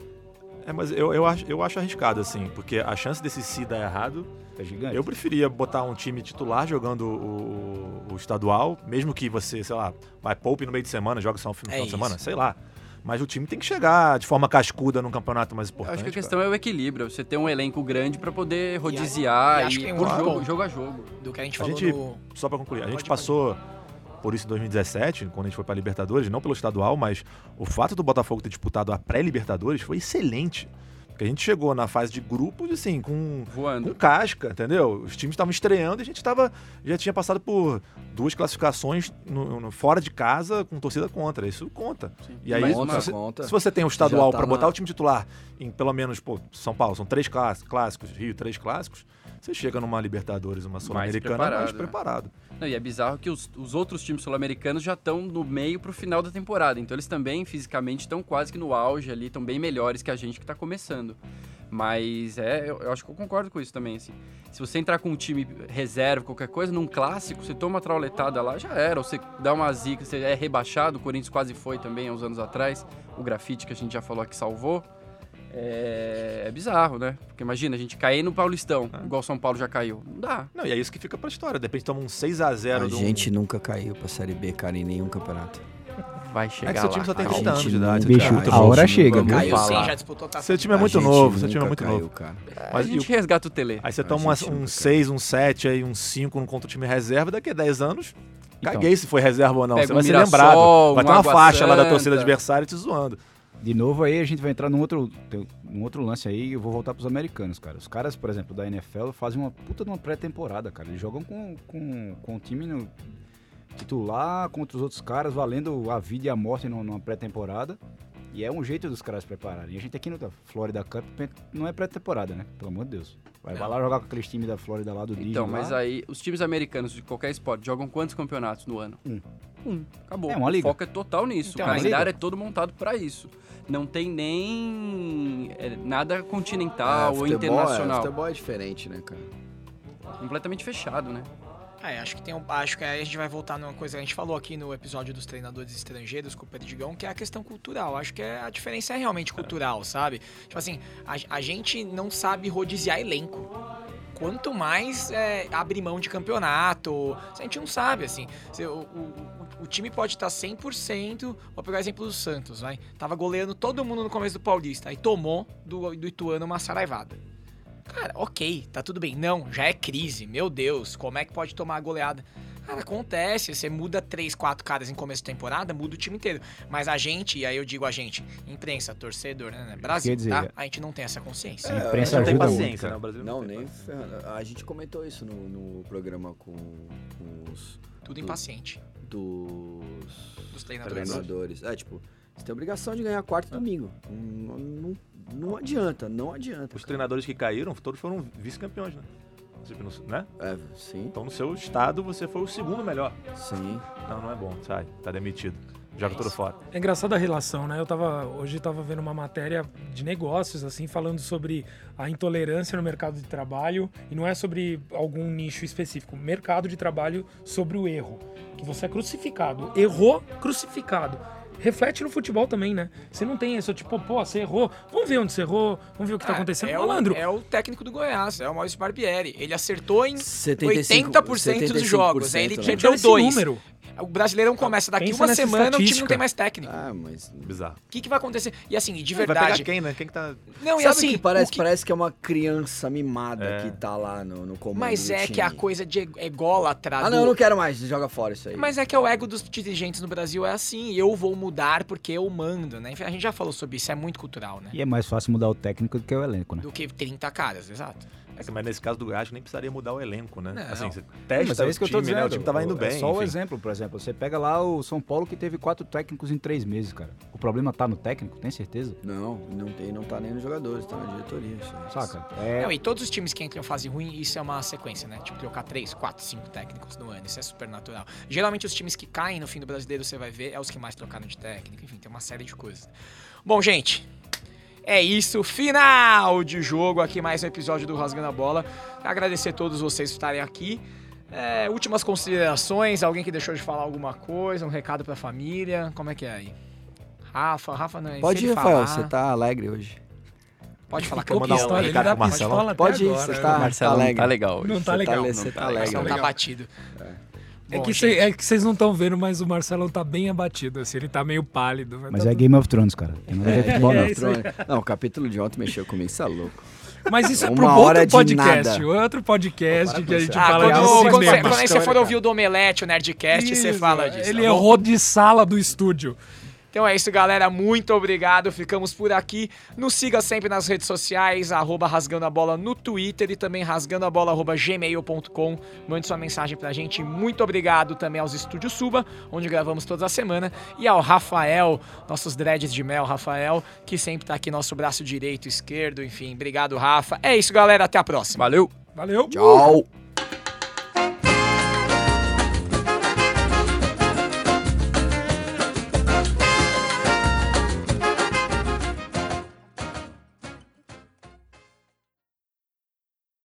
Speaker 5: É, mas eu, eu, acho, eu acho arriscado, assim, porque a chance desse se dar errado.
Speaker 6: É gigante.
Speaker 5: Eu preferia botar um time titular jogando o, o- o estadual, mesmo que você, sei lá, vai poupe no meio de semana, joga só no final
Speaker 1: É
Speaker 5: de semana,
Speaker 1: isso.
Speaker 5: sei lá. Mas o time tem que chegar de forma cascuda num campeonato mais
Speaker 3: Eu
Speaker 5: importante.
Speaker 3: acho que a
Speaker 5: cara.
Speaker 3: questão é o equilíbrio. Você ter um elenco grande pra poder
Speaker 1: e
Speaker 3: rodiziar
Speaker 1: acho
Speaker 3: e,
Speaker 1: um
Speaker 3: por
Speaker 1: outro
Speaker 3: jogo,
Speaker 1: ponto.
Speaker 3: jogo a jogo.
Speaker 1: Do que a gente
Speaker 5: A
Speaker 1: falou
Speaker 5: gente-
Speaker 1: no.
Speaker 5: Só pra concluir, a gente passou por isso em 2017, quando a gente foi pra Libertadores, não pelo estadual, mas o fato do Botafogo ter disputado a pré-Libertadores foi excelente. Porque a gente chegou na fase de grupos, assim, com,
Speaker 3: Voando.
Speaker 5: com casca, entendeu? Os times estavam estreando e a gente tava, já tinha passado por duas classificações no- no- fora de casa com torcida contra. Isso conta. E aí,
Speaker 3: Mas
Speaker 5: se
Speaker 2: conta.
Speaker 5: se você tem o estadual
Speaker 2: tá
Speaker 5: botar
Speaker 2: na-
Speaker 5: o time titular em pelo menos, pô, São Paulo, são três clás- clássicos, Rio, três clássicos, você chega numa Libertadores, uma Sul-Americana mais
Speaker 3: preparado, né?
Speaker 5: preparado.
Speaker 3: Não, e é bizarro que os, os outros times sul-americanos já estão no meio pro final da temporada. Então eles também, fisicamente, estão quase que no auge ali, estão bem melhores que a gente que tá começando. Mas é, eu, eu acho que eu concordo com isso também, assim. Se você entrar com um time reserva, qualquer coisa, num clássico, você toma uma trauletada lá, já era. Ou você dá uma zica, você é rebaixado, o Corinthians quase foi também há uns anos atrás. O grafite que a gente já falou aqui salvou. É, é bizarro, né? Porque imagina, a gente cair no Paulistão, igual São Paulo já caiu. Não dá.
Speaker 5: Não, e é isso que fica pra história. De repente toma um 6x0
Speaker 2: A
Speaker 5: do.
Speaker 2: gente nunca caiu pra Série B, cara, em nenhum campeonato.
Speaker 3: Vai
Speaker 5: É
Speaker 3: chegar
Speaker 5: que seu
Speaker 3: lá.
Speaker 5: time só tem
Speaker 2: A
Speaker 5: 30
Speaker 2: gente
Speaker 5: anos de idade.
Speaker 6: Bicho, a hora chega, viu?
Speaker 1: Caiu sim, já disputou taça.
Speaker 5: Seu time é
Speaker 2: A
Speaker 5: muito novo, seu time é muito
Speaker 2: caiu,
Speaker 5: novo.
Speaker 2: cara.
Speaker 3: A
Speaker 5: Mas e
Speaker 3: gente
Speaker 5: o-
Speaker 3: resgata o Tele.
Speaker 5: Aí você
Speaker 2: A
Speaker 5: toma um
Speaker 2: nunca
Speaker 5: 6, um 7, aí um 5 no contra o time reserva, daqui a 10 anos,
Speaker 6: Então.
Speaker 5: caguei se foi reserva ou não.
Speaker 3: Pega
Speaker 5: Você
Speaker 3: um
Speaker 5: vai ser lembrado. Vai
Speaker 3: um
Speaker 5: ter uma faixa lá da torcida adversária te zoando.
Speaker 6: De novo aí a gente vai entrar num outro, tem um outro lance aí, eu vou voltar pros americanos, cara. Os caras, por exemplo, da NFL fazem uma puta de uma pré-temporada, cara. Eles jogam com, com, com o time no- titular contra os outros caras, valendo a vida e a morte numa pré-temporada. E é um jeito dos caras prepararem. E a gente aqui no da Florida Cup não é pré-temporada, né? Pelo amor de Deus. Vai, vai lá jogar com aqueles times da Florida lá do
Speaker 3: Então,
Speaker 6: Disney
Speaker 3: mas
Speaker 6: lá.
Speaker 3: aí, os times americanos de qualquer esporte jogam quantos campeonatos no ano?
Speaker 6: Um.
Speaker 3: Um. Acabou.
Speaker 6: É uma liga.
Speaker 3: O foco é total nisso.
Speaker 1: Então,
Speaker 3: o
Speaker 1: mas-
Speaker 3: calendário é todo montado pra isso. Não tem nem é, nada continental
Speaker 2: É,
Speaker 3: ou
Speaker 2: futebol é-
Speaker 3: internacional.
Speaker 2: futebol é diferente, né, cara?
Speaker 3: Completamente fechado, né?
Speaker 1: É, acho que tem um, acho que aí a gente vai voltar numa coisa que a gente falou aqui no episódio dos treinadores estrangeiros com o Perdigão, que é a questão cultural. Acho que é, a diferença é realmente cultural, sabe? Tipo assim, a, a gente não sabe rodiziar elenco. Quanto mais é, abrir mão de campeonato, a gente não sabe, assim. O, o- o- o time pode estar 100%, vou pegar o exemplo do Santos, vai. Tava goleando todo mundo no começo do Paulista, aí tomou do, do Ituano uma saraivada. Cara, ok, tá tudo bem. Não, já é crise. Meu Deus, como é que pode tomar a goleada? Cara, acontece. Você muda três, quatro caras em começo de temporada, muda o time inteiro. Mas a gente, e aí eu digo a gente, imprensa, torcedor, né? Brasil,
Speaker 6: Quer dizer,
Speaker 1: tá?
Speaker 6: é-
Speaker 1: A gente não tem essa consciência.
Speaker 6: A
Speaker 2: É,
Speaker 6: imprensa
Speaker 5: não tem paciência,
Speaker 6: muito,
Speaker 5: né? O Brasil
Speaker 2: Não,
Speaker 5: tem.
Speaker 2: nem. A gente comentou isso no, no programa com, com os
Speaker 1: Tudo impaciente
Speaker 2: dos
Speaker 1: dos treinadores.
Speaker 2: treinadores. É, tipo, você tem obrigação de ganhar quarto e domingo. Não, não, não adianta, não adianta.
Speaker 5: Os treinadores que caíram, todos foram vice-campeões, né? Tipo, né?
Speaker 2: É, sim,
Speaker 5: Então no seu estado você foi o segundo melhor.
Speaker 2: sim.
Speaker 5: Não, não é bom. Sai, tá demitido. Joga tudo fora.
Speaker 4: É engraçada a relação, né? Eu tava. Hoje eu tava vendo uma matéria de negócios, assim, falando sobre a intolerância no mercado de trabalho. E não é sobre algum nicho específico. Mercado de trabalho sobre o erro. Que você é crucificado. Errou, crucificado. Reflete no futebol também, né? Você não tem isso, tipo, pô, você errou. Vamos ver onde você errou, vamos ver o que tá
Speaker 1: Ah,
Speaker 4: acontecendo.
Speaker 1: É
Speaker 4: Malandro,
Speaker 1: o, é o técnico do Goiás, é o Maurício Barbieri. Ele acertou em
Speaker 2: 75,
Speaker 1: 80% dos jogos. Aí ele
Speaker 2: 75%,
Speaker 1: te
Speaker 2: né?
Speaker 1: deu
Speaker 4: olha esse
Speaker 1: dois.
Speaker 4: número.
Speaker 1: O Brasileirão começa daqui
Speaker 4: Pensa
Speaker 1: uma semana, o time não tem mais técnico.
Speaker 2: Ah, mas...
Speaker 5: Bizarro.
Speaker 1: O que, que vai acontecer? E assim, de
Speaker 5: Vai
Speaker 1: verdade.
Speaker 5: pegar quem, né? Quem que tá.
Speaker 1: Não, e
Speaker 2: Sabe
Speaker 1: assim,
Speaker 2: que parece,
Speaker 1: que-
Speaker 2: parece que é uma criança mimada
Speaker 5: É.
Speaker 2: que tá lá no, no comando
Speaker 1: Mas é que a coisa de ególatra.
Speaker 2: Ah,
Speaker 1: do-
Speaker 2: não, eu não quero mais, joga fora isso aí.
Speaker 1: Mas é que é o ego dos dirigentes no Brasil é assim, eu vou mudar porque eu mando, né? Enfim, a gente já falou sobre isso, é muito cultural, né?
Speaker 6: E é mais fácil mudar o técnico do que o elenco, né?
Speaker 1: Do que 30 caras, exato.
Speaker 5: É, que- mas nesse caso do Goiás nem precisaria mudar o elenco, né?
Speaker 1: Não.
Speaker 5: Assim, você
Speaker 6: Mas
Speaker 5: testa
Speaker 6: é isso que
Speaker 5: o
Speaker 6: eu tô
Speaker 5: time,
Speaker 6: dizendo.
Speaker 5: né? O time tava indo
Speaker 6: É
Speaker 5: bem.
Speaker 6: só o
Speaker 5: enfim.
Speaker 6: exemplo, por exemplo. Você pega lá o São Paulo que teve quatro técnicos em três meses, cara. O problema tá no técnico, tem certeza?
Speaker 2: Não, não tem, não tá nem nos jogadores, tá na diretoria. Aí.
Speaker 6: Saca? É,
Speaker 1: Não, e todos os times que entram em fase ruim, isso é uma sequência, né? Tipo, trocar 3, 4, 5 técnicos no ano, isso é super natural. Geralmente os times que caem no fim do brasileiro, você vai ver, é os que mais trocaram de técnico, enfim, tem uma série de coisas. Bom, gente, é isso. Final de jogo aqui, mais um episódio do Rasgando a Bola. Agradecer a todos vocês por estarem aqui. É, últimas considerações, alguém que deixou de falar alguma coisa, um recado pra família, como é que é aí? Rafa, Rafa não é
Speaker 2: Pode ir, Rafael,
Speaker 1: falar-
Speaker 2: você tá alegre hoje.
Speaker 1: Pode falar
Speaker 5: Quer mandar um recado pro
Speaker 4: até
Speaker 2: Pode ir,
Speaker 4: agora,
Speaker 2: você
Speaker 4: né?
Speaker 2: tá,
Speaker 3: Marcelo
Speaker 2: tá
Speaker 3: não
Speaker 2: alegre.
Speaker 3: tá legal hoje.
Speaker 4: Não tá
Speaker 2: Você
Speaker 4: legal.
Speaker 2: le-
Speaker 4: não
Speaker 2: Você
Speaker 4: tá
Speaker 2: tá
Speaker 4: legal.
Speaker 2: alegre.
Speaker 1: Não tá
Speaker 2: hoje.
Speaker 1: batido.
Speaker 4: É
Speaker 1: Bom,
Speaker 4: que, cê- é que vocês não estão vendo, mas o Marcelão tá bem abatido, assim, ele tá meio pálido.
Speaker 6: Mas
Speaker 4: tá
Speaker 6: é
Speaker 4: tudo-
Speaker 6: Game of Thrones, cara. Tem nada a ver com futebol,
Speaker 4: é
Speaker 6: não.
Speaker 4: aí.
Speaker 2: Não, o capítulo de ontem mexeu comigo, isso é louco.
Speaker 4: Mas isso é
Speaker 2: Uma
Speaker 4: pro
Speaker 2: hora
Speaker 4: outro
Speaker 2: de
Speaker 4: podcast. Outro podcast que a gente
Speaker 1: Ah,
Speaker 4: fala
Speaker 1: quando,
Speaker 4: de
Speaker 1: quando, você,
Speaker 4: cinema.
Speaker 1: quando aí você for ouvir o do Omelete, o Nerdcast, você
Speaker 4: Isso,
Speaker 1: fala disso.
Speaker 4: Ele
Speaker 1: tá
Speaker 4: errou de sala do estúdio.
Speaker 1: Então é isso, galera. Muito obrigado. Ficamos por aqui. Nos siga sempre nas redes sociais, arroba rasgando a bola no Twitter e também rasgando a bola arroba gmail.com. Mande sua mensagem pra gente. Muito obrigado também aos Estúdios Suba, onde gravamos toda a semana. E ao Rafael, nossos dreads de mel, Rafael, que sempre tá aqui, nosso braço direito, esquerdo, enfim. Obrigado, Rafa. É isso, galera. Até a próxima.
Speaker 3: Valeu!
Speaker 4: Valeu!
Speaker 2: Tchau.